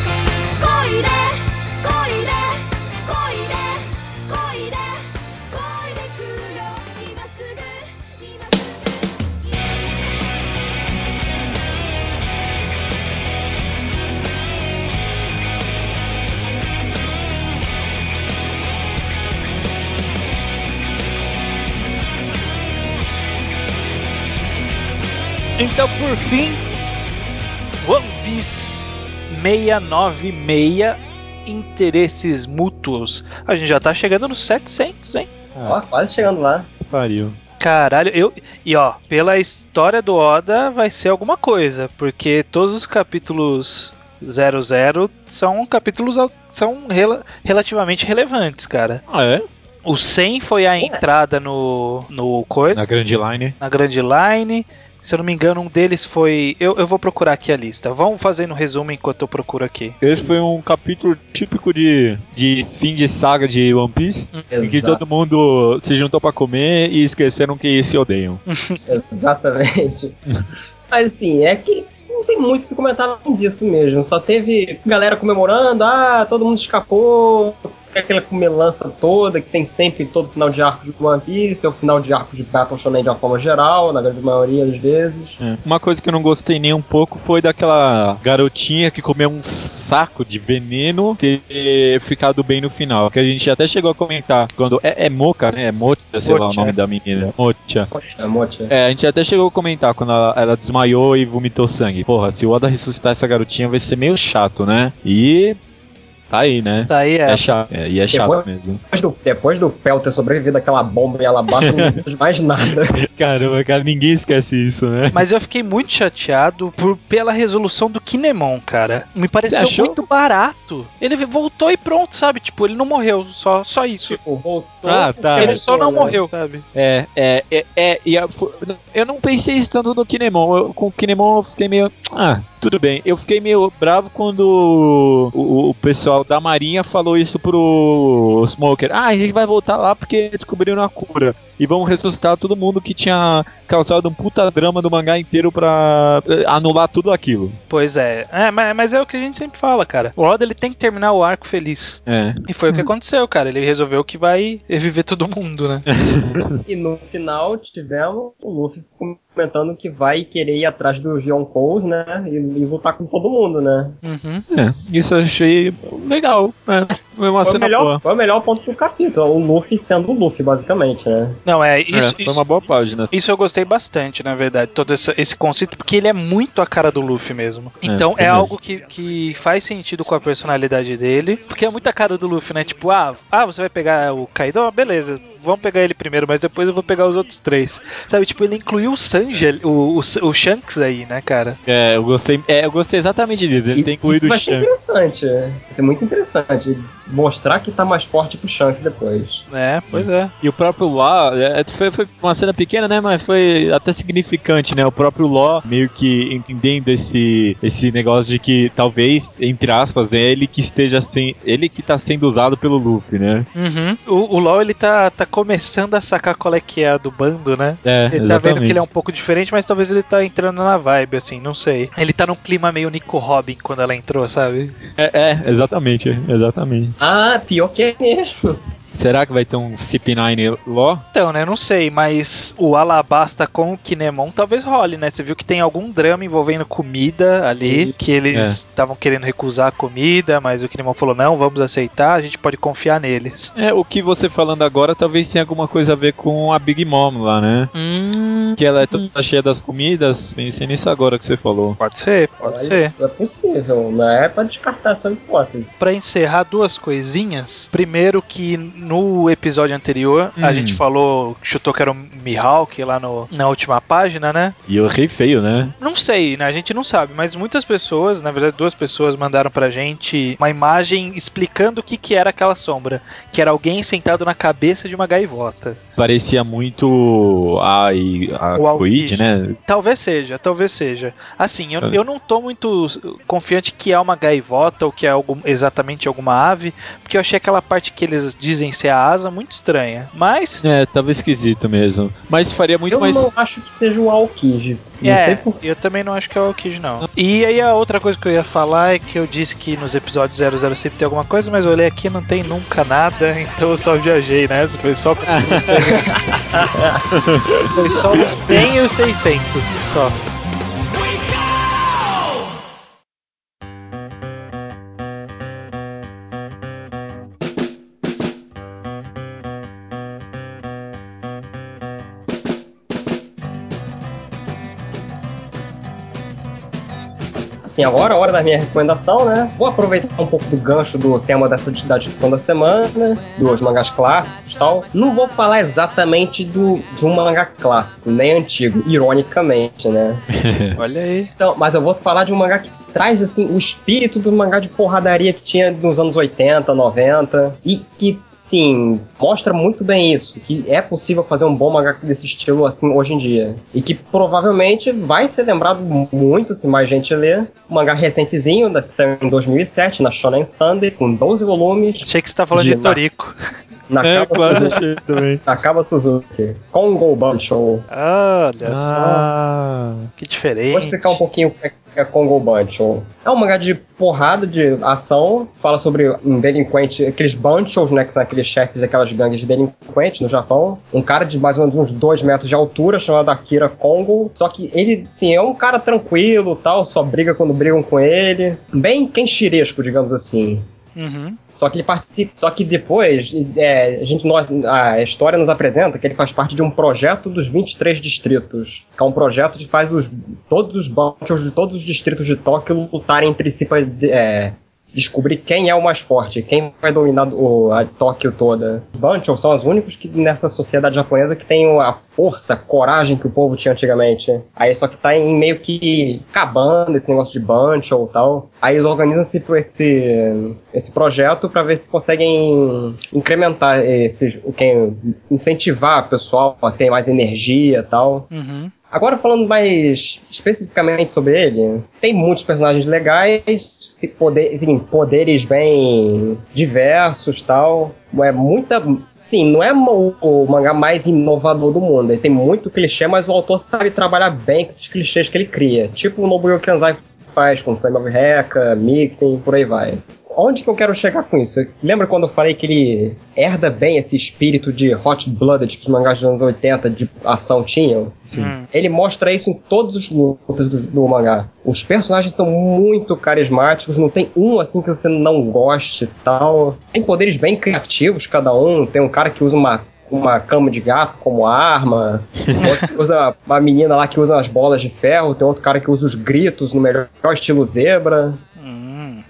Speaker 1: Então, por fim, One Piece 696 Interesses Mútuos. A gente já tá chegando nos 700, hein?
Speaker 3: Ó, quase chegando lá.
Speaker 2: Pariu.
Speaker 1: Caralho, eu. E ó, pela história do Oda vai ser alguma coisa, porque todos os capítulos 00 são capítulos são rela- relativamente relevantes, cara.
Speaker 2: Ah, é?
Speaker 1: O 100 foi a entrada no no coisa,
Speaker 2: Na Grand Line.
Speaker 1: na Grand Line. Se eu não me engano, um deles foi. Eu, eu vou procurar aqui a lista. Vamos fazendo um resumo enquanto eu procuro aqui.
Speaker 2: Esse foi um capítulo típico de, de fim de saga de One Piece. Em que
Speaker 3: Exato.
Speaker 2: todo mundo se juntou pra comer e esqueceram que se odeiam. [laughs] [laughs]
Speaker 3: Exatamente. Mas assim, é que não tem muito o que comentar além disso mesmo. Só teve galera comemorando, ah, todo mundo escapou. Aquela comelança toda que tem sempre em todo final de arco de One Piece, é o final de arco de Battle Shonen de uma forma geral, na grande maioria das vezes.
Speaker 2: É. Uma coisa que eu não gostei nem um pouco foi daquela garotinha que comeu um saco de veneno ter ficado bem no final. Que a gente até chegou a comentar quando. É, é Moca, né? É Mocha, sei lá o
Speaker 1: Mocha,
Speaker 2: nome da menina. Mocha.
Speaker 3: É, Mote.
Speaker 2: É, a gente até chegou a comentar quando ela, ela desmaiou e vomitou sangue. Porra, se o Oda ressuscitar essa garotinha vai ser meio chato, né? E. Tá aí, né?
Speaker 1: Tá aí, é.
Speaker 2: É chato. É, e é chato
Speaker 3: Depois-
Speaker 2: mesmo.
Speaker 3: Depois do, depois do Pel ter sobrevivido àquela bomba em Alabasta, não temos mais nada. [laughs]
Speaker 2: Caramba, cara, ninguém esquece isso, né?
Speaker 1: Mas eu fiquei muito chateado por, pela resolução do Kinemon, cara. Me pareceu muito barato. Ele voltou e pronto, sabe? Tipo, ele não morreu. Só, só isso.
Speaker 3: Tipo, voltou.
Speaker 2: Ah, tá.
Speaker 1: ele só não
Speaker 3: né?
Speaker 1: morreu, sabe?
Speaker 2: É, é, é, é, e a- fo- eu não pensei isso tanto no Kinemon. Eu- com o Kinemon eu fiquei meio. Ah, tudo bem. Eu fiquei meio bravo quando o, o pessoal da Marinha falou isso pro Smoker. Ah, a gente vai voltar lá porque descobriram a cura. E vamos ressuscitar todo mundo que tinha causado um puta drama do mangá inteiro pra eh, anular tudo aquilo.
Speaker 1: Pois é. É, mas, mas é o que a gente sempre fala, cara. O Oda ele tem que terminar o arco feliz.
Speaker 2: É.
Speaker 1: E foi o que aconteceu, cara. Ele resolveu que vai reviver todo mundo, né? [laughs]
Speaker 3: E no final tivemos o Luffy comentando que vai querer ir atrás do Yonkou, né? E, e lutar com todo mundo, né?
Speaker 1: Uhum.
Speaker 2: É, isso eu achei legal. né? Foi uma
Speaker 3: Foi o,
Speaker 2: cena
Speaker 3: melhor,
Speaker 2: boa.
Speaker 3: foi o melhor ponto do capítulo. O Luffy sendo o Luffy, basicamente, né?
Speaker 1: Não, é
Speaker 2: É,
Speaker 1: isso.
Speaker 2: foi
Speaker 1: isso-
Speaker 2: uma boa página.
Speaker 1: Isso eu gostei bastante, na verdade, todo essa- esse conceito, porque ele é muito a cara do Luffy mesmo. Então é,
Speaker 2: é mesmo.
Speaker 1: algo que, que faz sentido com a personalidade dele, porque é muito a cara do Luffy, né? Tipo, ah, ah você vai pegar o Kaido? Ah, beleza, vamos pegar ele primeiro, mas depois eu vou pegar os outros três. Sabe, tipo, ele incluiu o Sanji, o, o, o Shanks aí, né, cara?
Speaker 2: É, eu gostei. É, eu gostei exatamente disso. Ele
Speaker 3: E
Speaker 2: tem incluído
Speaker 3: isso
Speaker 2: o
Speaker 3: vai ser
Speaker 2: Shanks.
Speaker 3: interessante. Vai ser muito interessante. Mostrar que tá mais forte pro Shanks depois.
Speaker 1: É, pois é.
Speaker 2: E o próprio Law, é, foi, foi uma cena pequena, né? Mas foi até significante, né? O próprio Law meio que entendendo esse, esse negócio de que talvez, entre aspas, né? Ele que esteja sem. Ele que tá sendo usado pelo Luffy, né?
Speaker 1: Uhum. O, o LoL, ele tá, tá começando a sacar qual é que é a do bando, né?
Speaker 2: É,
Speaker 1: Ele tá vendo
Speaker 2: exatamente.
Speaker 1: que ele é um pouco diferente, mas talvez ele tá entrando na vibe, assim, não sei. Ele tá num clima meio Nico Robin quando ela entrou, sabe?
Speaker 2: É, é, exatamente, exatamente.
Speaker 3: Ah, pior que é mesmo.
Speaker 2: Será que vai ter um CP9 Law?
Speaker 1: Então, né, não sei, mas o Alabasta com o Kinemon talvez role, né? Você viu que tem algum drama envolvendo comida ali,
Speaker 3: Sim.
Speaker 1: que eles estavam querendo recusar a comida, mas o Kinemon falou, não, vamos aceitar, a gente pode confiar neles.
Speaker 2: É, o que você falando agora talvez tenha alguma coisa a ver com a Big Mom lá, né?
Speaker 1: Hum,
Speaker 2: Que ela é toda cheia das comidas. Pensei nisso agora que você falou.
Speaker 1: pode ser, pode
Speaker 3: Olha,
Speaker 1: ser.
Speaker 3: É possível, não é pra descartar essa hipótese.
Speaker 1: Pra encerrar duas coisinhas. Primeiro que no episódio anterior a
Speaker 2: Hum.
Speaker 1: gente falou, chutou que era o Mihawk lá no, na última página, né?
Speaker 2: E eu errei feio, né?
Speaker 1: Não sei, né? A gente não sabe, mas muitas pessoas, na verdade duas pessoas mandaram pra gente uma imagem explicando o que que era aquela sombra, que era alguém sentado na cabeça de uma gaivota.
Speaker 2: Parecia muito a, a
Speaker 1: O
Speaker 2: né?
Speaker 1: Talvez seja, talvez seja. Assim, eu, eu não tô muito confiante que é uma gaivota ou que é algum, exatamente alguma ave, porque eu achei aquela parte que eles dizem ser a asa muito estranha. Mas
Speaker 2: É, tava esquisito mesmo. Mas faria muito
Speaker 3: eu
Speaker 2: mais.
Speaker 3: não acho que seja um Aokiji. Não
Speaker 1: é,
Speaker 3: sei por
Speaker 1: eu também não acho que é o Alkid, não. E aí a outra coisa que eu ia falar é que eu disse que nos episódios 00 sempre tem alguma coisa, mas eu olhei aqui e não tem nunca nada, [laughs] então eu só viajei nessa. Foi só [laughs] Foi só os 100 e os 600, só.
Speaker 3: Assim, agora é a hora da minha recomendação, né? Vou aproveitar um pouco do gancho do tema dessa da discussão da semana, dos mangás clássicos e tal. Não vou falar exatamente do, de um mangá clássico, nem antigo, ironicamente, né? [laughs]
Speaker 1: Olha aí.
Speaker 3: Então, mas eu vou falar de um mangá que traz assim o espírito do mangá de porradaria que tinha nos anos 80, 90 e que sim, mostra muito bem isso, que é possível fazer um bom mangá desse estilo assim hoje em dia. E que provavelmente vai ser lembrado muito se mais gente ler. Um mangá recentezinho, da- que saiu em 2007 na Shonen Sunday, com 12 volumes.
Speaker 1: Achei que você tá falando de
Speaker 3: De-
Speaker 1: Torico.
Speaker 3: Na
Speaker 2: É, quase
Speaker 3: Suzuki.
Speaker 2: achei também.
Speaker 3: Akaba Suzuki. Kongo Bancho.
Speaker 1: Olha só,
Speaker 2: Ah,
Speaker 1: que diferente.
Speaker 3: Vou explicar um pouquinho o que é- Kongo Bancho. É um mangá de porrada, de ação, fala sobre um delinquente, aqueles banchos, né, que são aqueles chefes daquelas gangues de delinquentes no Japão. Um cara de mais ou menos uns 2 metros de altura, chamado Akira Kongo. Só que ele, sim, é um cara tranquilo tal, só briga quando brigam com ele. Bem kenchiresco, digamos assim.
Speaker 1: Uhum.
Speaker 3: Só que ele participa. Só que depois, é, a, gente, a história nos apresenta que ele faz parte de um projeto dos 23 distritos. Que é um projeto que faz os, todos os bancos de todos os distritos de Tóquio lutarem entre si para descobrir quem é o mais forte, quem vai dominar o, a Tóquio toda. Os são os únicos que nessa sociedade japonesa que tem a força, a coragem que o povo tinha antigamente. Aí só que tá em meio que acabando esse negócio de Bancho e tal. Aí eles organizam-se por esse, esse projeto para ver se conseguem incrementar esses, quem, incentivar o pessoal a ter mais energia e tal.
Speaker 1: Uhum.
Speaker 3: Agora falando mais especificamente sobre ele, tem muitos personagens legais, poder, tem poderes bem diversos tal. É muita. Sim, não é o, mangá mais inovador do mundo. Ele tem muito clichê, mas o autor sabe trabalhar bem com esses clichês que ele cria. Tipo o Nobuyo Kanzai faz com Flame of Recca, Mixing, por aí vai. Onde que eu quero chegar com isso? Lembra quando eu falei que ele herda bem esse espírito de hot blooded que os mangás dos anos 80 de ação tinham?
Speaker 2: Sim.
Speaker 1: Hum.
Speaker 3: Ele mostra isso em todos os lutas do, do mangá. Os personagens são muito carismáticos, não tem um assim que você não goste e tal. Tem poderes bem criativos cada um. Tem um cara que usa uma, uma cama de gato como arma, [laughs] outro que usa uma menina lá que usa as bolas de ferro, tem outro cara que usa os gritos no melhor estilo zebra.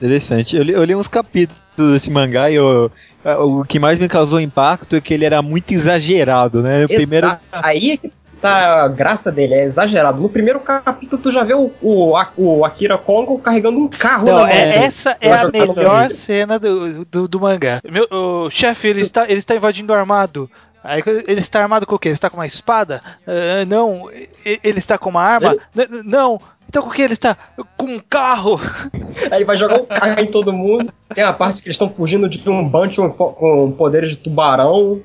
Speaker 2: Interessante. Eu li, eu li uns capítulos desse mangá e eu- o que mais me causou impacto é que ele era muito exagerado, né? O primeiro.
Speaker 3: Aí é que tá a graça dele, é exagerado. No primeiro capítulo tu já vê o, o, o Akira Kongo carregando um carro
Speaker 1: Não,
Speaker 3: na mão.
Speaker 1: é- essa é a melhor cena do, do, do mangá. Meu, o chefe, ele está, ele está invadindo armado. Aí ele está armado com o quê? Ele está com uma espada? Ah, não. Ele está com uma arma? N- não. Então com que ele está? Com um carro. [laughs]
Speaker 3: Aí vai jogar o carro em todo mundo. Tem a parte que eles estão fugindo de um Bancho com poderes de tubarão.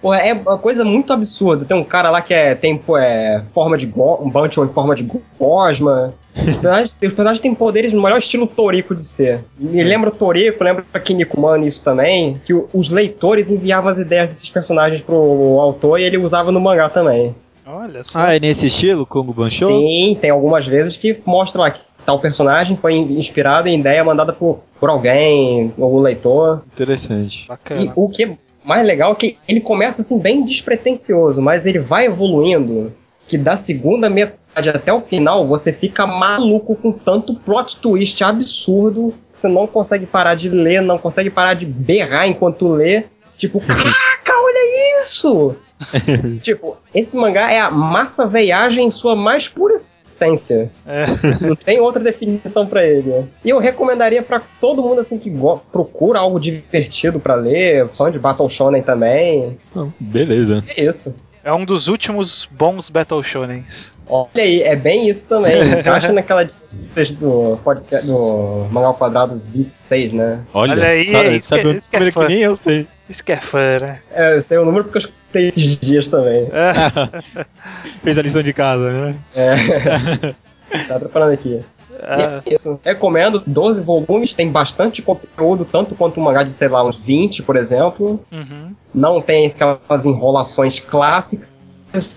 Speaker 3: Pô, é uma coisa muito absurda. Tem um cara lá que é, tem é, forma de go um Bancho em forma de gosma. Os personagens, têm poderes no melhor estilo Toriko de ser. Me lembra o Toriko, lembra Kinnikuman isso também, que os leitores enviavam as ideias desses personagens pro autor e ele usava no mangá também.
Speaker 1: Olha só.
Speaker 2: Ah, é nesse estilo, Kongo Bancho?
Speaker 3: Sim, tem algumas vezes que mostra lá que tal personagem foi in- inspirado em ideia mandada por, por alguém, algum leitor.
Speaker 2: Interessante.
Speaker 3: E
Speaker 1: Bacana.
Speaker 3: o que é mais legal é que ele começa assim bem despretensioso, mas ele vai evoluindo que da segunda metade até o final você fica maluco com tanto plot twist absurdo que você não consegue parar de ler, não consegue parar de berrar enquanto lê. Tipo, [laughs] caraca, olha isso! [laughs] tipo, esse mangá é a massa veiagem em sua mais pura essência.
Speaker 1: É.
Speaker 3: Não tem outra definição pra ele. E eu recomendaria pra todo mundo assim que go- procura algo divertido pra ler, fã de Battle Shonen também.
Speaker 2: Beleza.
Speaker 3: É isso.
Speaker 1: É um dos últimos bons Battle Shonens.
Speaker 3: Olha aí, é bem isso também. [laughs] Encaixa naquela do podcast do Mangá ao Quadrado 26, né?
Speaker 2: Olha,
Speaker 1: Olha aí,
Speaker 2: sabe,
Speaker 1: isso
Speaker 2: sabe
Speaker 1: que- isso que é fã.
Speaker 2: nem eu sei.
Speaker 1: Isso que é fã, né?
Speaker 3: É, eu sei o número porque eu esses dias também.
Speaker 1: É. [laughs]
Speaker 2: Fez a lição de casa, né?
Speaker 3: É. tá preparando aqui.
Speaker 1: Ah,
Speaker 3: é isso. Recomendo, 12 volumes, tem bastante conteúdo, tanto quanto um mangá de, sei lá, uns 20, por exemplo.
Speaker 1: uhum.
Speaker 3: Não tem aquelas enrolações clássicas,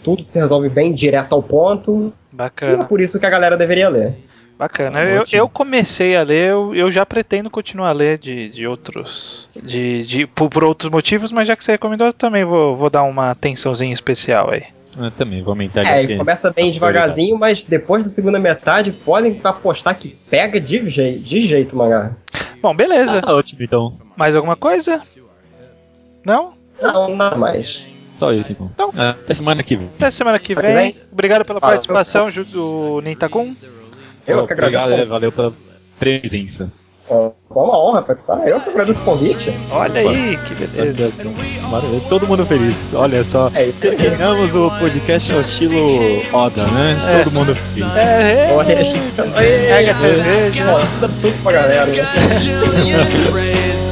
Speaker 3: tudo se resolve bem direto ao ponto. E é
Speaker 1: Bacana,
Speaker 3: por isso que a galera deveria ler.
Speaker 1: Bacana. Eu, eu comecei a ler, eu, eu já pretendo continuar a ler de, de outros. De, de, por, por outros motivos, mas já que você recomendou, eu também vou, vou dar uma atençãozinha especial aí.
Speaker 2: Eu também, vou aumentar
Speaker 3: É, ele começa bem devagarzinho, mas depois da segunda metade podem apostar que pega de, jei de jeito mangá.
Speaker 1: Bom, beleza.
Speaker 2: Tá ótimo, então.
Speaker 1: Mais alguma coisa? Não?
Speaker 3: Não, nada mais.
Speaker 2: Só isso, então.
Speaker 1: Então.
Speaker 2: Ah, Até semana que vem.
Speaker 1: Até semana que vem. Obrigado pela participação, Ju- do Nintakun.
Speaker 3: Eu que agradeço.
Speaker 2: Obrigado, é, valeu pela presença.
Speaker 3: É uma honra participar. Eu que agradeço o convite.
Speaker 1: Olha aí, que beleza.
Speaker 2: Maravilha, Todo mundo feliz. Olha só.
Speaker 3: É.
Speaker 2: Terminamos o podcast ao estilo Oda, né?
Speaker 1: É.
Speaker 2: Todo mundo feliz.
Speaker 1: É,
Speaker 3: Olha
Speaker 1: é.
Speaker 3: aí.
Speaker 1: Pega a cerveja.
Speaker 3: Ó, tudo absurdo pra galera. Né?
Speaker 4: Got Julian Red.